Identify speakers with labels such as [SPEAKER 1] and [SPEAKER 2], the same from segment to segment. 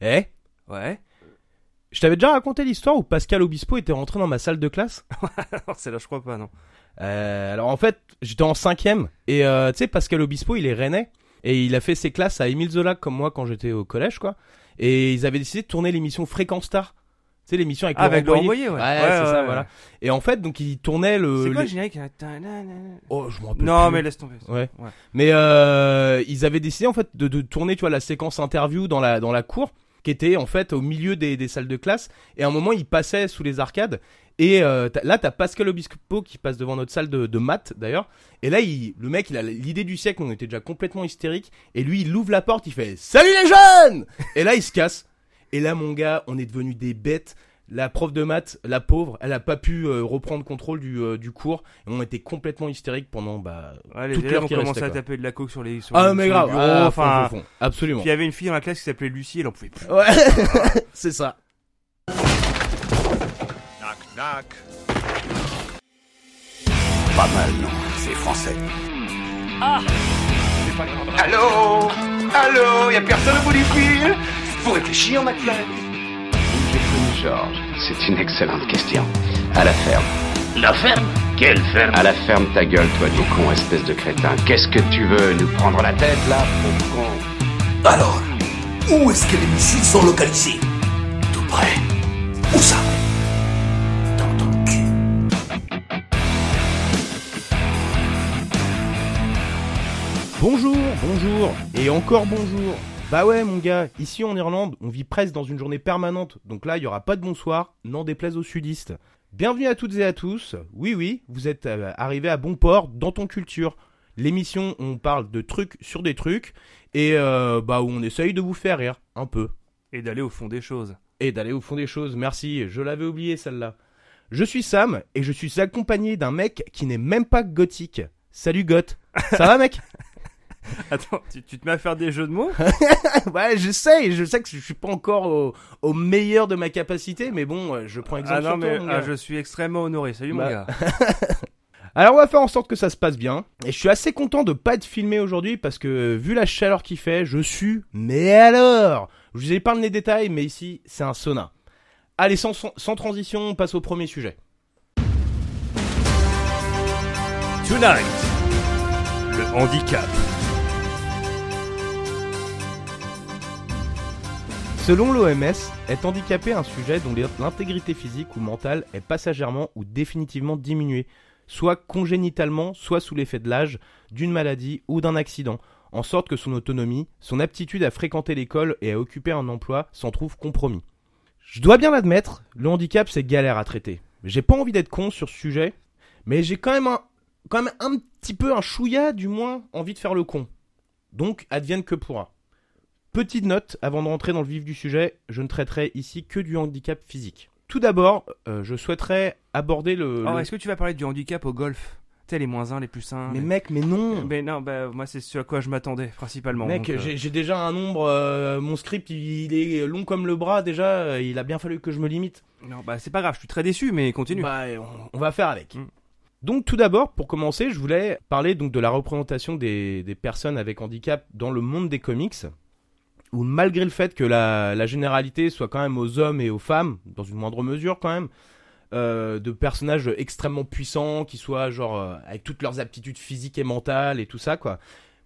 [SPEAKER 1] Eh
[SPEAKER 2] Ouais.
[SPEAKER 1] Je t'avais déjà raconté l'histoire où Pascal Obispo était rentré dans ma salle de classe
[SPEAKER 2] c'est là, je crois pas, non.
[SPEAKER 1] Euh, alors en fait, j'étais en cinquième et euh, tu sais Pascal Obispo, il est rennais et il a fait ses classes à Émile Zola comme moi quand j'étais au collège quoi. Et ils avaient décidé de tourner l'émission Fréquence Star. Tu sais l'émission avec
[SPEAKER 2] Ah, avec
[SPEAKER 1] Laurent Boyer.
[SPEAKER 2] Ouais.
[SPEAKER 1] Ouais,
[SPEAKER 2] Ouais,
[SPEAKER 1] c'est
[SPEAKER 2] ouais,
[SPEAKER 1] ça, voilà. Et en fait, donc ils tournaient le.
[SPEAKER 2] C'est quoi
[SPEAKER 1] le-
[SPEAKER 2] générique hein
[SPEAKER 1] Oh, je m'en rappelle
[SPEAKER 2] Non,
[SPEAKER 1] plus.
[SPEAKER 2] mais laisse tomber.
[SPEAKER 1] Ouais.
[SPEAKER 2] Ouais.
[SPEAKER 1] Mais euh, ils avaient décidé en fait de, de tourner, tu vois, la séquence interview dans la dans la cour, qui était en fait au milieu des, salles de classe. Et à un moment, ils passaient sous les arcades. Et euh, là, t'as Pascal Obispo qui passe devant notre salle de, maths d'ailleurs. Et là, il, le mec, il a l'idée du siècle. On était déjà complètement hystérique. Et lui, il ouvre la porte, il fait Salut les jeunes Et là, il se casse. Et là, mon gars, on est devenus des bêtes. La prof de maths, la pauvre, elle a pas pu euh, reprendre contrôle du, euh, du cours. Et on était complètement hystérique pendant bah,
[SPEAKER 2] Ouais, les
[SPEAKER 1] toute
[SPEAKER 2] élèves
[SPEAKER 1] l'heure
[SPEAKER 2] ont
[SPEAKER 1] qui
[SPEAKER 2] commencé
[SPEAKER 1] restait,
[SPEAKER 2] à taper de la coke sur les. Sur
[SPEAKER 1] Ah
[SPEAKER 2] les-
[SPEAKER 1] mais
[SPEAKER 2] sur
[SPEAKER 1] grave, ah,
[SPEAKER 2] enfin.
[SPEAKER 1] fond, fond, fond. absolument.
[SPEAKER 2] Puis il y avait une fille dans la classe qui s'appelait Lucie, elle en pouvait plus.
[SPEAKER 1] Ouais, c'est ça.
[SPEAKER 3] Knock knock.
[SPEAKER 4] Pas mal, non C'est français.
[SPEAKER 5] Allô? Allô? Y'a personne au bout du fil? Faut réfléchir, McFly.
[SPEAKER 4] Georges. C'est une excellente question. À la ferme.
[SPEAKER 6] La ferme? Quelle ferme?
[SPEAKER 4] À la ferme, ta gueule, toi, du con, espèce de crétin. Qu'est-ce que tu veux Nous prendre la tête, là, pauvre con?
[SPEAKER 7] Alors, où est-ce que les missiles sont localisés? Tout près. Où ça? Dans ton cul.
[SPEAKER 1] Bonjour, bonjour, et encore bonjour. Bah ouais mon gars, ici en Irlande, on vit presque dans une journée permanente, donc là il y aura pas de bonsoir, n'en déplaise aux sudistes. Bienvenue à toutes et à tous. Oui oui, vous êtes euh, arrivés à bon port dans ton culture. L'émission où on parle de trucs sur des trucs et euh, bah où on essaye de vous faire rire un peu.
[SPEAKER 2] Et d'aller au fond des choses.
[SPEAKER 1] et d'aller au fond des choses. Merci, je l'avais oublié celle-là. Je suis Sam et je suis accompagné d'un mec qui n'est même pas gothique. Salut Goth. Ça va mec?
[SPEAKER 2] Attends, tu, tu te mets à faire des jeux de mots
[SPEAKER 1] Ouais, je sais, je sais que je suis pas encore au, au meilleur de ma capacité, mais bon, euh, je prends exemple
[SPEAKER 2] Ah non,
[SPEAKER 1] sur toi,
[SPEAKER 2] mais
[SPEAKER 1] mon
[SPEAKER 2] ah,
[SPEAKER 1] gars.
[SPEAKER 2] je suis extrêmement honoré. Salut mon
[SPEAKER 1] Bah.
[SPEAKER 2] gars.
[SPEAKER 1] Alors on va faire en sorte que ça se passe bien. Et je suis assez content de pas être filmé aujourd'hui parce que vu la chaleur qu'il fait, je suis. Mais alors? Je vous épargne les détails, mais ici c'est un sauna. Allez, sans, sans, sans transition, on passe au premier sujet.
[SPEAKER 2] Tonight, le handicap.
[SPEAKER 1] Selon l'OMS, être handicapé est un sujet dont l'intégrité physique ou mentale est passagèrement ou définitivement diminuée, soit congénitalement, soit sous l'effet de l'âge, d'une maladie ou d'un accident, en sorte que son autonomie, son aptitude à fréquenter l'école et à occuper un emploi s'en trouve compromis. Je dois bien l'admettre, le handicap c'est galère à traiter. J'ai pas envie d'être con sur ce sujet, mais j'ai quand même un, quand même un petit peu un chouïa du moins envie de faire le con. Donc advienne que pourra. Petite note, avant de rentrer dans le vif du sujet, je ne traiterai ici que du handicap physique. Tout d'abord, euh, je souhaiterais aborder le...
[SPEAKER 2] Alors,
[SPEAKER 1] le-
[SPEAKER 2] est-ce que tu vas parler du handicap au golf? Tu sais, les moins 1, les plus 1.
[SPEAKER 1] Mais mec, mais non
[SPEAKER 2] Mais non, bah, moi, c'est ce à quoi je m'attendais, principalement.
[SPEAKER 1] Mec,
[SPEAKER 2] euh,
[SPEAKER 1] j'ai déjà un nombre... euh, mon script, il est long comme le bras, déjà, euh, il a bien fallu que je me limite.
[SPEAKER 2] Non, bah, c'est pas grave, je suis très déçu, mais continue.
[SPEAKER 1] Bah, on, on va faire avec.
[SPEAKER 2] Mm.
[SPEAKER 1] Donc tout d'abord, pour commencer, je voulais parler donc de la représentation des, des personnes avec handicap dans le monde des comics, où malgré le fait que la, la généralité soit quand même aux hommes et aux femmes, dans une moindre mesure quand même, euh, de personnages extrêmement puissants, qui soient genre euh, avec toutes leurs aptitudes physiques et mentales et tout ça quoi.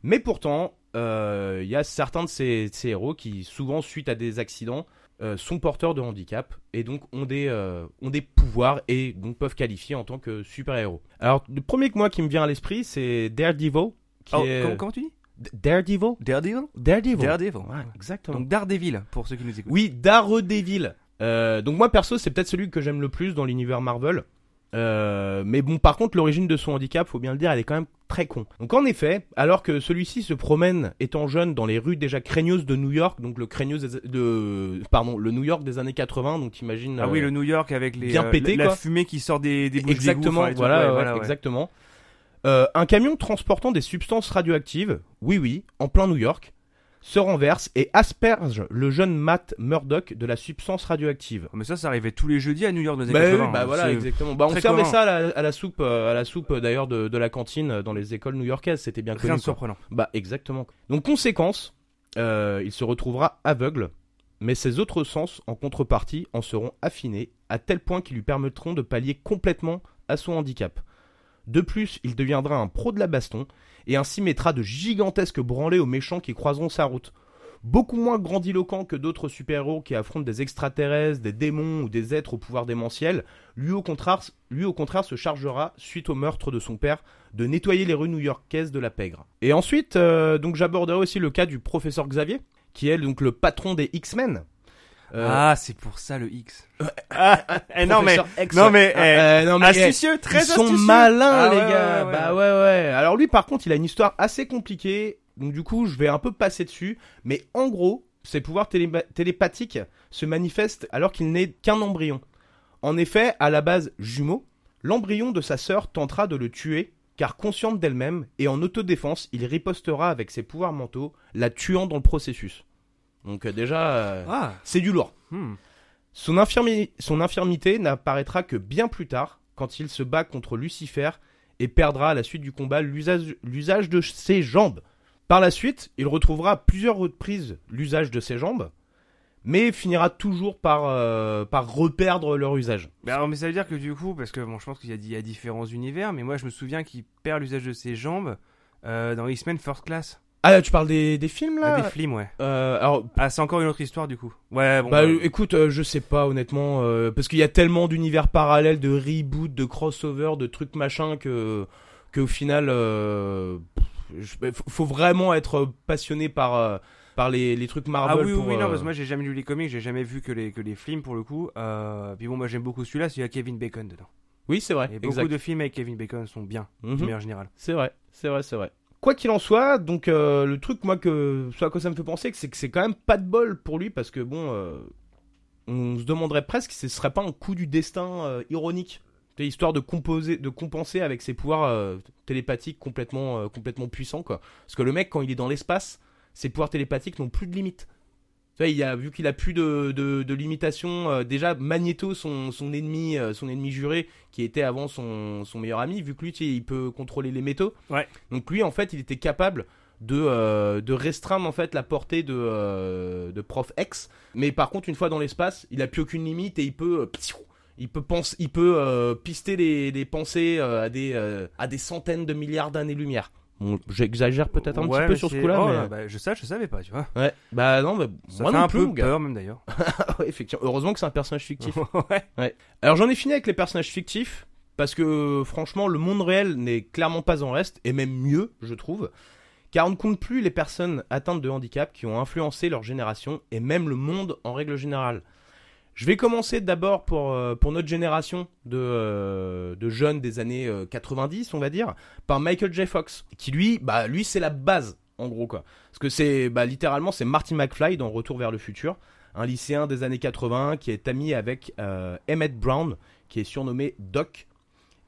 [SPEAKER 1] Mais pourtant, euh, il y a certains de ces, héros qui, souvent suite à des accidents, euh, sont porteurs de handicap et donc ont des, euh, ont des pouvoirs et donc peuvent qualifier en tant que super-héros. Alors, le premier que moi qui me vient à l'esprit, c'est Daredevil. Qui
[SPEAKER 2] Oh,
[SPEAKER 1] est...
[SPEAKER 2] comment, comment tu dis?
[SPEAKER 1] Daredevil?
[SPEAKER 2] Daredevil
[SPEAKER 1] Daredevil.
[SPEAKER 2] Daredevil.
[SPEAKER 1] Ouais, exactement.
[SPEAKER 2] Donc Daredevil, pour ceux qui nous écoutent.
[SPEAKER 1] Oui, Daredevil. Euh, donc moi perso, c'est peut-être celui que j'aime le plus dans l'univers Marvel. Euh, mais bon, par contre, l'origine de son handicap, faut bien le dire, elle est quand même très con. Donc en effet, alors que celui-ci se promène étant jeune dans les rues déjà craigneuses de New York, donc le craigneuse des- de, pardon, le New York des années 80, donc t'imagines.
[SPEAKER 2] Ah oui,
[SPEAKER 1] euh,
[SPEAKER 2] le New York avec les,
[SPEAKER 1] bien pété,
[SPEAKER 2] la, fumée qui sort des, des bouches
[SPEAKER 1] Exactement,
[SPEAKER 2] les trucs,
[SPEAKER 1] voilà,
[SPEAKER 2] ouais,
[SPEAKER 1] ouais,
[SPEAKER 2] ouais.
[SPEAKER 1] exactement. Euh, un camion transportant des substances radioactives, oui oui, en plein New York, se renverse et asperge le jeune Matt Murdock de la substance radioactive.
[SPEAKER 2] Mais ça, ça arrivait tous les jeudis à New York dans les
[SPEAKER 1] Bah,
[SPEAKER 2] années
[SPEAKER 1] oui,
[SPEAKER 2] 80.
[SPEAKER 1] bah
[SPEAKER 2] hein.
[SPEAKER 1] voilà, exactement. Bah, on servait
[SPEAKER 2] commun.
[SPEAKER 1] ça à la, à la soupe, euh, à la soupe euh, d'ailleurs de, de la cantine euh, dans les écoles new-yorkaises. C'était bien
[SPEAKER 2] Rien
[SPEAKER 1] connu.
[SPEAKER 2] de
[SPEAKER 1] quoi.
[SPEAKER 2] surprenant.
[SPEAKER 1] Bah exactement. Donc conséquence, euh, il se retrouvera aveugle, mais ses autres sens, en contrepartie, en seront affinés, à tel point qu'ils lui permettront de pallier complètement à son handicap. De plus, il deviendra un pro de la baston, et ainsi mettra de gigantesques branlées aux méchants qui croiseront sa route. Beaucoup moins grandiloquent que d'autres super-héros qui affrontent des extraterrestres, des démons ou des êtres au pouvoir démentiel, lui au contraire, se chargera, suite au meurtre de son père, de nettoyer les rues new-yorkaises de la pègre. Et ensuite, euh, donc j'aborderai aussi le cas du professeur Xavier, qui est donc le patron des X-Men. Euh,
[SPEAKER 2] Ah, c'est pour ça le X. Ah, eh, non mais,
[SPEAKER 1] professeur X,
[SPEAKER 2] non mais,
[SPEAKER 1] Ah,
[SPEAKER 2] eh,
[SPEAKER 1] euh, non, mais, eh,
[SPEAKER 2] astucieux, très
[SPEAKER 1] Ils sont malins,
[SPEAKER 2] Ah,
[SPEAKER 1] les
[SPEAKER 2] ouais,
[SPEAKER 1] gars.
[SPEAKER 2] ouais, ouais,
[SPEAKER 1] bah
[SPEAKER 2] ouais.
[SPEAKER 1] ouais, ouais. Alors lui, par contre, il a une histoire assez compliquée. Donc du coup, je vais un peu passer dessus. Mais en gros, ses pouvoirs télé- télépathiques se manifestent alors qu'il n'est qu'un embryon. En effet, à la base jumeau, l'embryon de sa sœur tentera de le tuer, car consciente d'elle-même et en autodéfense, il ripostera avec ses pouvoirs mentaux, la tuant dans le processus. Donc euh, déjà, euh,
[SPEAKER 2] Ah,
[SPEAKER 1] c'est du lourd.
[SPEAKER 2] hmm.
[SPEAKER 1] Son, infirmi- son infirmité n'apparaîtra que bien plus tard, quand il se bat contre Lucifer et perdra à la suite du combat l'usage de ses jambes. Par la suite, il retrouvera à plusieurs reprises l'usage de ses jambes, mais finira toujours par, euh, par reperdre leur usage.
[SPEAKER 2] Mais alors, mais ça veut dire que du coup, parce que bon, je pense qu'il y, y a différents univers, mais moi je me souviens qu'il perd l'usage de ses jambes euh, dans X-Men First Class.
[SPEAKER 1] Ah, tu parles des, des films
[SPEAKER 2] Ah,
[SPEAKER 1] là
[SPEAKER 2] des films, ouais.
[SPEAKER 1] Euh, Alors,
[SPEAKER 2] Ah, c'est encore une autre histoire du coup. Ouais, bon.
[SPEAKER 1] Bah
[SPEAKER 2] bah,
[SPEAKER 1] euh, écoute, euh, je sais pas honnêtement, euh, parce qu'il y a tellement d'univers parallèles, de reboot, de crossover, de trucs machin que qu'au final, euh, pff, je- faut, vraiment être passionné par euh, par les, les trucs
[SPEAKER 2] Ah
[SPEAKER 1] Marvel.
[SPEAKER 2] oui, oui,
[SPEAKER 1] pour,
[SPEAKER 2] oui, non,
[SPEAKER 1] euh,
[SPEAKER 2] parce que moi j'ai jamais lu les comics, j'ai jamais vu que les, que les films pour le coup. Euh, puis bon, moi j'aime beaucoup celui-là, il y a Kevin Bacon dedans.
[SPEAKER 1] Oui, c'est vrai.
[SPEAKER 2] Et beaucoup de films avec Kevin Bacon sont bien,
[SPEAKER 1] Mhm.
[SPEAKER 2] de manière générale.
[SPEAKER 1] C'est vrai, c'est vrai, c'est vrai. Quoi qu'il en soit, donc euh, le truc moi que ça me fait penser, c'est que c'est quand même pas de bol pour lui parce que bon, euh, on se demanderait presque si ce serait pas un coup du destin euh, ironique, histoire de composer, de compenser avec ses pouvoirs télépathiques complètement, complètement puissants quoi. Parce que le mec quand il est dans l'espace, ses pouvoirs télépathiques n'ont plus de limite. Tu vois, il a vu qu'il a plus de, de, de limitation. euh, déjà Magneto, son, son ennemi, euh, son ennemi juré, qui était avant son, son meilleur ami, vu que lui, tu sais, il peut contrôler les métaux.
[SPEAKER 2] Ouais.
[SPEAKER 1] Donc lui, en fait, il était capable de, euh, de restreindre en fait la portée de, de Prof X. Mais par contre, une fois dans l'espace, il a plus aucune limite et il peut, il peut pense, il peut euh, pister les, les pensées euh, à des euh, à des centaines de milliards d'années-lumière. Bon, j'exagère peut-être un
[SPEAKER 2] Ouais,
[SPEAKER 1] petit peu sur ce coup-là,
[SPEAKER 2] oh,
[SPEAKER 1] mais
[SPEAKER 2] bah, je sais, je savais pas, tu vois.
[SPEAKER 1] ouais. Bah non, bah,
[SPEAKER 2] Ça
[SPEAKER 1] moi
[SPEAKER 2] fait
[SPEAKER 1] non
[SPEAKER 2] un
[SPEAKER 1] plus,
[SPEAKER 2] peu
[SPEAKER 1] gars.
[SPEAKER 2] peur même d'ailleurs.
[SPEAKER 1] Ouais, effectivement. Heureusement que c'est un personnage fictif.
[SPEAKER 2] ouais.
[SPEAKER 1] Alors j'en ai fini avec les personnages fictifs parce que franchement le monde réel n'est clairement pas en reste et même mieux je trouve car on ne compte plus les personnes atteintes de handicap qui ont influencé leur génération et même le monde en règle générale. Je vais commencer d'abord pour, euh, notre génération de, euh, de jeunes des années euh, 90 on va dire par Michael J. Fox qui lui bah lui c'est la base en gros quoi parce que c'est bah littéralement c'est Marty McFly dans Retour vers le futur un lycéen des années 80 qui est ami avec euh, Emmett Brown, qui est surnommé Doc.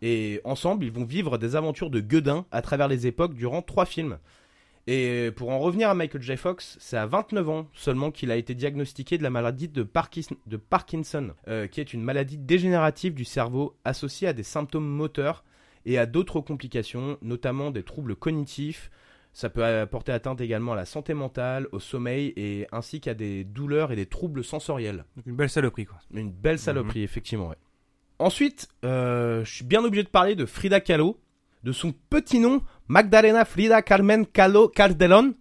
[SPEAKER 1] Et ensemble, ils vont vivre des aventures de gueudin à travers les époques durant trois films. Et pour en revenir à Michael J. Fox, c'est à 29 ans seulement qu'il a été diagnostiqué de la maladie de, Parkis- de Parkinson, euh, qui est une maladie dégénérative du cerveau associée à des symptômes moteurs et à d'autres complications, notamment des troubles cognitifs, ça peut apporter atteinte également à la santé mentale, au sommeil et ainsi qu'à des douleurs et des troubles sensoriels.
[SPEAKER 2] Donc une belle saloperie quoi.
[SPEAKER 1] Une belle saloperie, effectivement, ouais. Ensuite, euh, je suis bien obligé de parler de Frida Kahlo, de son petit nom, Magdalena Frida Carmen Kahlo Calderón.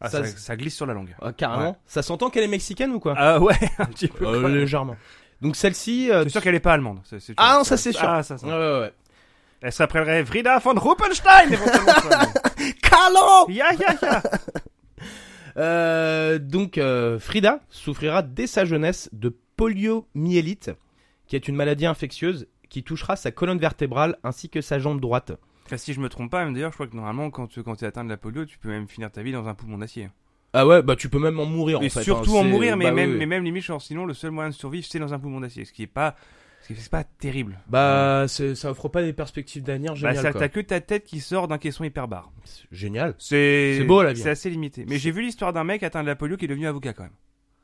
[SPEAKER 2] Ah,
[SPEAKER 1] Ça,
[SPEAKER 2] ça,
[SPEAKER 1] c'est-
[SPEAKER 2] ça glisse sur la langue.
[SPEAKER 1] Ah, carrément.
[SPEAKER 2] Ouais.
[SPEAKER 1] Ça s'entend qu'elle est mexicaine ou quoi?
[SPEAKER 2] Ah ouais, un petit peu.
[SPEAKER 1] Euh. Légèrement. Donc celle-ci... euh,
[SPEAKER 2] C'est sûr qu'elle est pas allemande.
[SPEAKER 1] Ah non, ça, c'est sûr.
[SPEAKER 2] Ah, ça, ça.
[SPEAKER 1] Ouais, ouais, ouais.
[SPEAKER 2] Elle s'appellerait Frida von Ruppenstein.
[SPEAKER 1] Kahlo
[SPEAKER 2] Ya ya ya.
[SPEAKER 1] Euh, donc euh, Frida souffrira dès sa jeunesse de poliomyélite, qui est une maladie infectieuse qui touchera sa colonne vertébrale ainsi que sa jambe droite.
[SPEAKER 2] Enfin, si je me trompe pas, même d'ailleurs, je crois que normalement, quand tu quand es atteint de la polio, tu peux même finir ta vie dans un poumon d'acier.
[SPEAKER 1] Ah ouais, bah tu peux même en mourir
[SPEAKER 2] Et
[SPEAKER 1] en fait.
[SPEAKER 2] surtout
[SPEAKER 1] hein,
[SPEAKER 2] en
[SPEAKER 1] c'est-
[SPEAKER 2] mourir, mais
[SPEAKER 1] bah,
[SPEAKER 2] même,
[SPEAKER 1] oui, oui.
[SPEAKER 2] mais même limite, genre, sinon, le seul moyen de survivre, c'est dans un poumon d'acier. Ce qui est pas, c'est pas terrible.
[SPEAKER 1] Bah c'est- ça offre pas des perspectives d'avenir
[SPEAKER 2] Bah,
[SPEAKER 1] géniales. quoi.
[SPEAKER 2] t'as que ta tête qui sort d'un caisson hyperbare.
[SPEAKER 1] C'est Génial.
[SPEAKER 2] C'est
[SPEAKER 1] beau, la vie.
[SPEAKER 2] C'est assez limité. Mais j'ai vu l'histoire d'un mec atteint de la polio qui est devenu avocat quand même.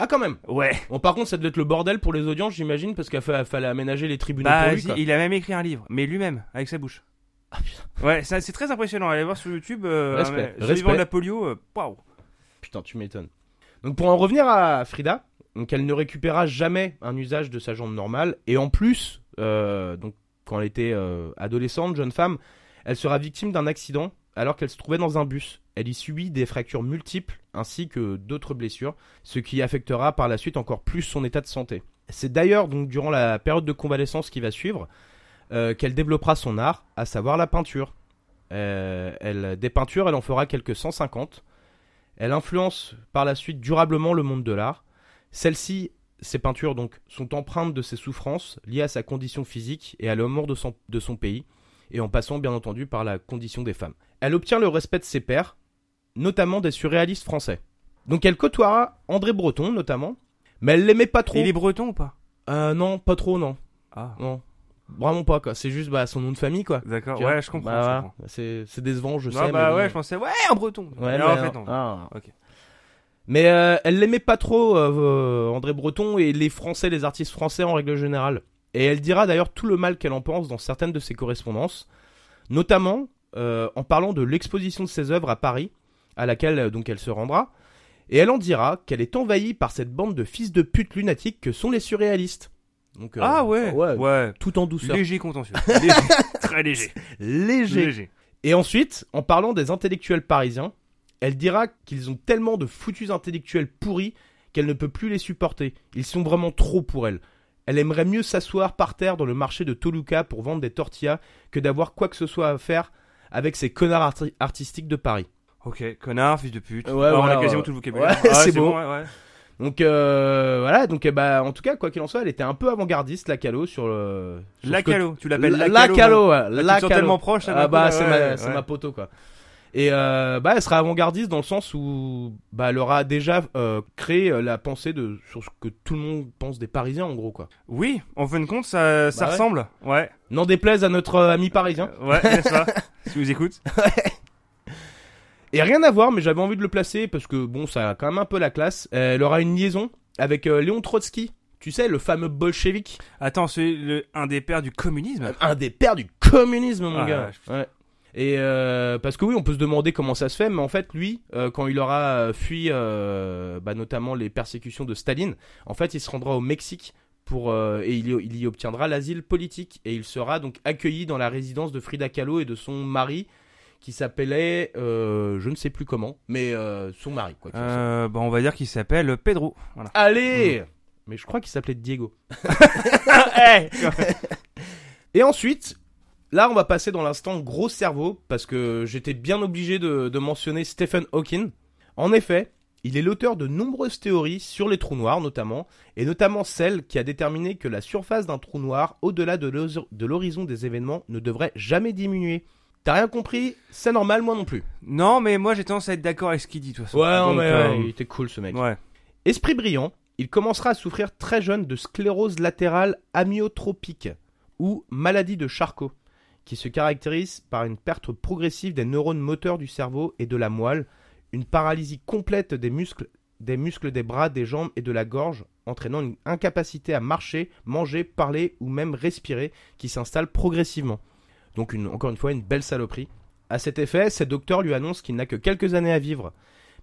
[SPEAKER 1] Ah quand même.
[SPEAKER 2] Ouais.
[SPEAKER 1] Bon par contre ça devait être le bordel pour les audiences j'imagine parce qu'il fa- fallait aménager les tribunaux
[SPEAKER 2] Bah,
[SPEAKER 1] pour lui quoi.
[SPEAKER 2] il a même écrit un livre, mais lui-même, avec sa bouche.
[SPEAKER 1] Ah.
[SPEAKER 2] Ouais, c'est très impressionnant. Allez voir sur YouTube. Euh,
[SPEAKER 1] Respect, respect.
[SPEAKER 2] de la polio. euh, Waouh.
[SPEAKER 1] Putain tu m'étonnes. Donc pour en revenir à Frida, donc elle ne récupéra jamais un usage de sa jambe normale. Et en plus, euh, donc quand elle était euh, adolescente, jeune femme, elle sera victime d'un accident alors qu'elle se trouvait dans un bus. Elle y subit des fractures multiples ainsi que d'autres blessures, ce qui affectera par la suite encore plus son état de santé. C'est d'ailleurs donc durant la période de convalescence qui va suivre euh, qu'elle développera son art, à savoir la peinture. Euh, elle, des peintures, elle en fera quelques 150. Elle influence par la suite durablement le monde de l'art. Celles-ci, ces peintures donc, sont empreintes de ses souffrances liées à sa condition physique et à l'amour de son, de son pays, et en passant bien entendu par la condition des femmes. Elle obtient le respect de ses pairs, notamment des surréalistes français. Donc elle côtoiera André Breton notamment, mais elle l'aimait pas trop.
[SPEAKER 2] Il est breton ou pas?
[SPEAKER 1] Euh, non, pas trop, non.
[SPEAKER 2] Ah,
[SPEAKER 1] Non. Vraiment pas, quoi. C'est juste bah, son nom de famille, quoi.
[SPEAKER 2] d'accord.
[SPEAKER 1] Vois
[SPEAKER 2] Ouais, je comprends.
[SPEAKER 1] Bah,
[SPEAKER 2] comprends.
[SPEAKER 1] C'est c'est décevant, je
[SPEAKER 2] Non,
[SPEAKER 1] sais.
[SPEAKER 2] bah
[SPEAKER 1] mais
[SPEAKER 2] ouais,
[SPEAKER 1] bon.
[SPEAKER 2] je pensais, ouais, un breton.
[SPEAKER 1] Ouais,
[SPEAKER 2] Mais en
[SPEAKER 1] mais
[SPEAKER 2] fait,
[SPEAKER 1] non.
[SPEAKER 2] non.
[SPEAKER 1] Ah.
[SPEAKER 2] Ok.
[SPEAKER 1] Mais euh, elle l'aimait pas trop, euh, André Breton, et les Français, les artistes français en règle générale. Et elle dira d'ailleurs tout le mal qu'elle en pense dans certaines de ses correspondances, notamment euh, en parlant de l'exposition de ses œuvres à Paris, à laquelle euh, donc elle se rendra. Et elle en dira qu'elle est envahie par cette bande de fils de pute lunatiques que sont les surréalistes. Donc, euh,
[SPEAKER 2] Ah ouais, ouais.
[SPEAKER 1] Tout en douceur.
[SPEAKER 2] Léger contentieux. Léger. Très léger.
[SPEAKER 1] Léger.
[SPEAKER 2] Léger.
[SPEAKER 1] Et ensuite, en parlant des intellectuels parisiens, elle dira qu'ils ont tellement de foutus intellectuels pourris qu'elle ne peut plus les supporter. Ils sont vraiment trop pour elle. Elle aimerait mieux s'asseoir par terre dans le marché de Toluca pour vendre des tortillas que d'avoir quoi que ce soit à faire avec ces connards arti- artistiques de Paris.
[SPEAKER 2] Ok, connard, fils de pute.
[SPEAKER 1] Ouais,
[SPEAKER 2] Ah, on a quasiment
[SPEAKER 1] ouais.
[SPEAKER 2] tout le vocabulaire.
[SPEAKER 1] Ouais,
[SPEAKER 2] Ah,
[SPEAKER 1] c'est
[SPEAKER 2] bon,
[SPEAKER 1] bon. Donc euh, voilà, donc bah, en tout cas, quoi qu'il en soit, elle était un peu avant-gardiste, la Calo, sur le... sur
[SPEAKER 2] La calo, tu l'appelles
[SPEAKER 1] La,
[SPEAKER 2] la
[SPEAKER 1] la
[SPEAKER 2] calo. Là, tu
[SPEAKER 1] la Calo.
[SPEAKER 2] tellement proche, ça
[SPEAKER 1] Ah bah c'est
[SPEAKER 2] ouais,
[SPEAKER 1] ma,
[SPEAKER 2] ouais,
[SPEAKER 1] c'est ma poteau quoi. Et euh, bah elle sera avant-gardiste dans le sens où bah elle aura déjà euh, créé euh, la pensée de sur ce que tout le monde pense des Parisiens en gros quoi.
[SPEAKER 2] Oui, en fin de compte, ça, ça
[SPEAKER 1] Bah ouais.
[SPEAKER 2] ressemble. Ouais.
[SPEAKER 1] N'en déplaise à notre euh, ami parisien.
[SPEAKER 2] Ouais, n'est-ce pas Si vous écoute.
[SPEAKER 1] Et rien à voir, mais j'avais envie de le placer parce que bon, ça a quand même un peu la classe. Elle aura une liaison avec euh, Léon Trotsky. Tu sais, le fameux bolchevique,
[SPEAKER 2] Attends, c'est le, un des pères du communisme.
[SPEAKER 1] un des pères du communisme, mon
[SPEAKER 2] Ah,
[SPEAKER 1] gars. Ouais. Et euh, parce que oui, on peut se demander comment ça se fait, mais en fait, lui, euh, quand il aura euh, fui, euh, bah, notamment les persécutions de Staline, en fait, il se rendra au Mexique pour euh, et il y, il y obtiendra l'asile politique et il sera donc accueilli dans la résidence de Frida Kahlo et de son mari qui s'appelait, euh, je ne sais plus comment, mais euh, son mari. Quoi.
[SPEAKER 2] Euh, bah, on va dire qu'il s'appelle Pedro. Voilà.
[SPEAKER 1] Allez, mais je crois qu'il s'appelait Diego.
[SPEAKER 2] Hey
[SPEAKER 1] Et ensuite, là, on va passer dans l'instant gros cerveau, parce que j'étais bien obligé de, de mentionner Stephen Hawking. En effet, il est l'auteur de nombreuses théories sur les trous noirs, notamment, et notamment celle qui a déterminé que la surface d'un trou noir, au-delà de l'horizon des événements, ne devrait jamais diminuer. T'as rien compris C'est normal, moi non plus.
[SPEAKER 2] non, mais moi j'ai tendance à être d'accord avec ce qu'il dit, de toute façon.
[SPEAKER 1] Ouais, non,
[SPEAKER 2] Donc,
[SPEAKER 1] mais
[SPEAKER 2] euh,
[SPEAKER 1] ouais, il était cool ce mec.
[SPEAKER 2] ouais.
[SPEAKER 1] Esprit brillant, il commencera à souffrir très jeune de sclérose latérale amyotropique ou maladie de Charcot, qui se caractérise par une perte progressive des neurones moteurs du cerveau et de la moelle, une paralysie complète des muscles, des muscles des bras, des jambes et de la gorge, entraînant une incapacité à marcher, manger, parler ou même respirer qui s'installe progressivement. Donc encore une fois une belle saloperie. À cet effet, ses docteurs lui annoncent qu'il n'a que quelques années à vivre.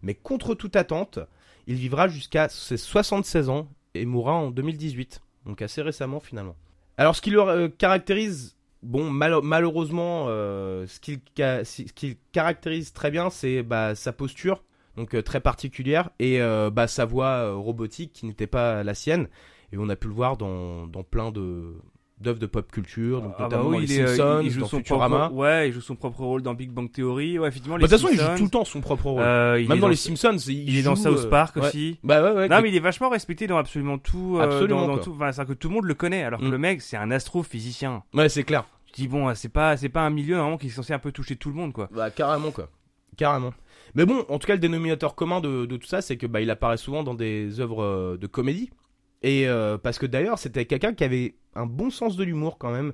[SPEAKER 1] Mais contre toute attente, il vivra jusqu'à ses 76 ans et mourra en 2018. Donc assez récemment finalement. Alors ce qui le euh, caractérise, bon mal- malheureusement, euh, ce qu'il caractérise très bien, c'est bah, sa posture, donc euh, très particulière, et bah, sa voix robotique qui n'était pas la sienne. Et on a pu le voir dans plein de d'œuvres de pop culture, donc
[SPEAKER 2] Ah bah
[SPEAKER 1] notamment
[SPEAKER 2] oui,
[SPEAKER 1] les
[SPEAKER 2] il, est, euh,
[SPEAKER 1] Simpsons,
[SPEAKER 2] il joue
[SPEAKER 1] dans
[SPEAKER 2] son
[SPEAKER 1] Futurama.
[SPEAKER 2] propre, ouais, il joue son propre rôle dans Big Bang Theory. Ouais, effectivement.
[SPEAKER 1] Bah, De toute façon, il joue tout le temps son propre rôle.
[SPEAKER 2] Euh,
[SPEAKER 1] Même dans les Simpsons, il,
[SPEAKER 2] Il est dans South
[SPEAKER 1] euh,
[SPEAKER 2] Park
[SPEAKER 1] ouais.
[SPEAKER 2] aussi.
[SPEAKER 1] Bah ouais, ouais.
[SPEAKER 2] Non, mais il est vachement respecté dans absolument tout. euh,
[SPEAKER 1] Absolument,
[SPEAKER 2] dans, dans
[SPEAKER 1] quoi.
[SPEAKER 2] tout. Enfin, c'est-à-dire que tout le monde le connaît, alors que
[SPEAKER 1] Mm.
[SPEAKER 2] le mec, c'est un astrophysicien.
[SPEAKER 1] Ouais, c'est clair.
[SPEAKER 2] Tu dis bon, c'est pas, c'est pas un milieu vraiment qui est censé un peu toucher tout le monde, quoi.
[SPEAKER 1] Bah carrément quoi. Carrément. Mais bon, en tout cas, le dénominateur commun de, de tout ça, c'est que bah il apparaît souvent dans des œuvres de comédie. Et euh, parce que d'ailleurs, c'était quelqu'un qui avait un bon sens de l'humour quand même.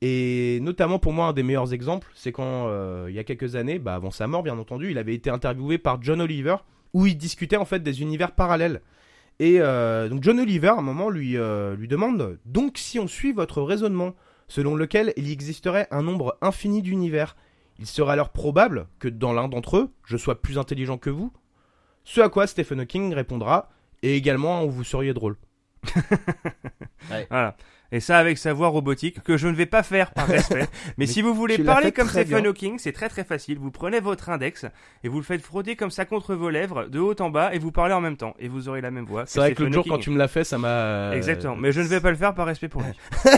[SPEAKER 1] Et notamment pour moi, un des meilleurs exemples, c'est quand euh, il y a quelques années, bah avant sa mort bien entendu, il avait été interviewé par John Oliver, où il discutait en fait des univers parallèles. Et euh, donc John Oliver, à un moment, lui, lui demande Donc, si on suit votre raisonnement, selon lequel il existerait un nombre infini d'univers, il serait alors probable que dans l'un d'entre eux, je sois plus intelligent que vous? Ce à quoi Stephen Hawking répondra et également où vous seriez drôle.
[SPEAKER 2] Voilà. Et ça avec sa voix robotique que je ne vais pas faire par respect. Mais, si vous voulez parler comme Stephen. Hawking, c'est très très facile. Vous prenez votre index et vous le faites frotter comme ça contre vos lèvres, de haut en bas, et vous parlez en même temps. Et vous aurez la même voix.
[SPEAKER 1] C'est vrai que l'autre jour, quand tu me l'as fait, ça m'a. euh,
[SPEAKER 2] Exactement. Mais je ne vais pas le faire par respect pour lui.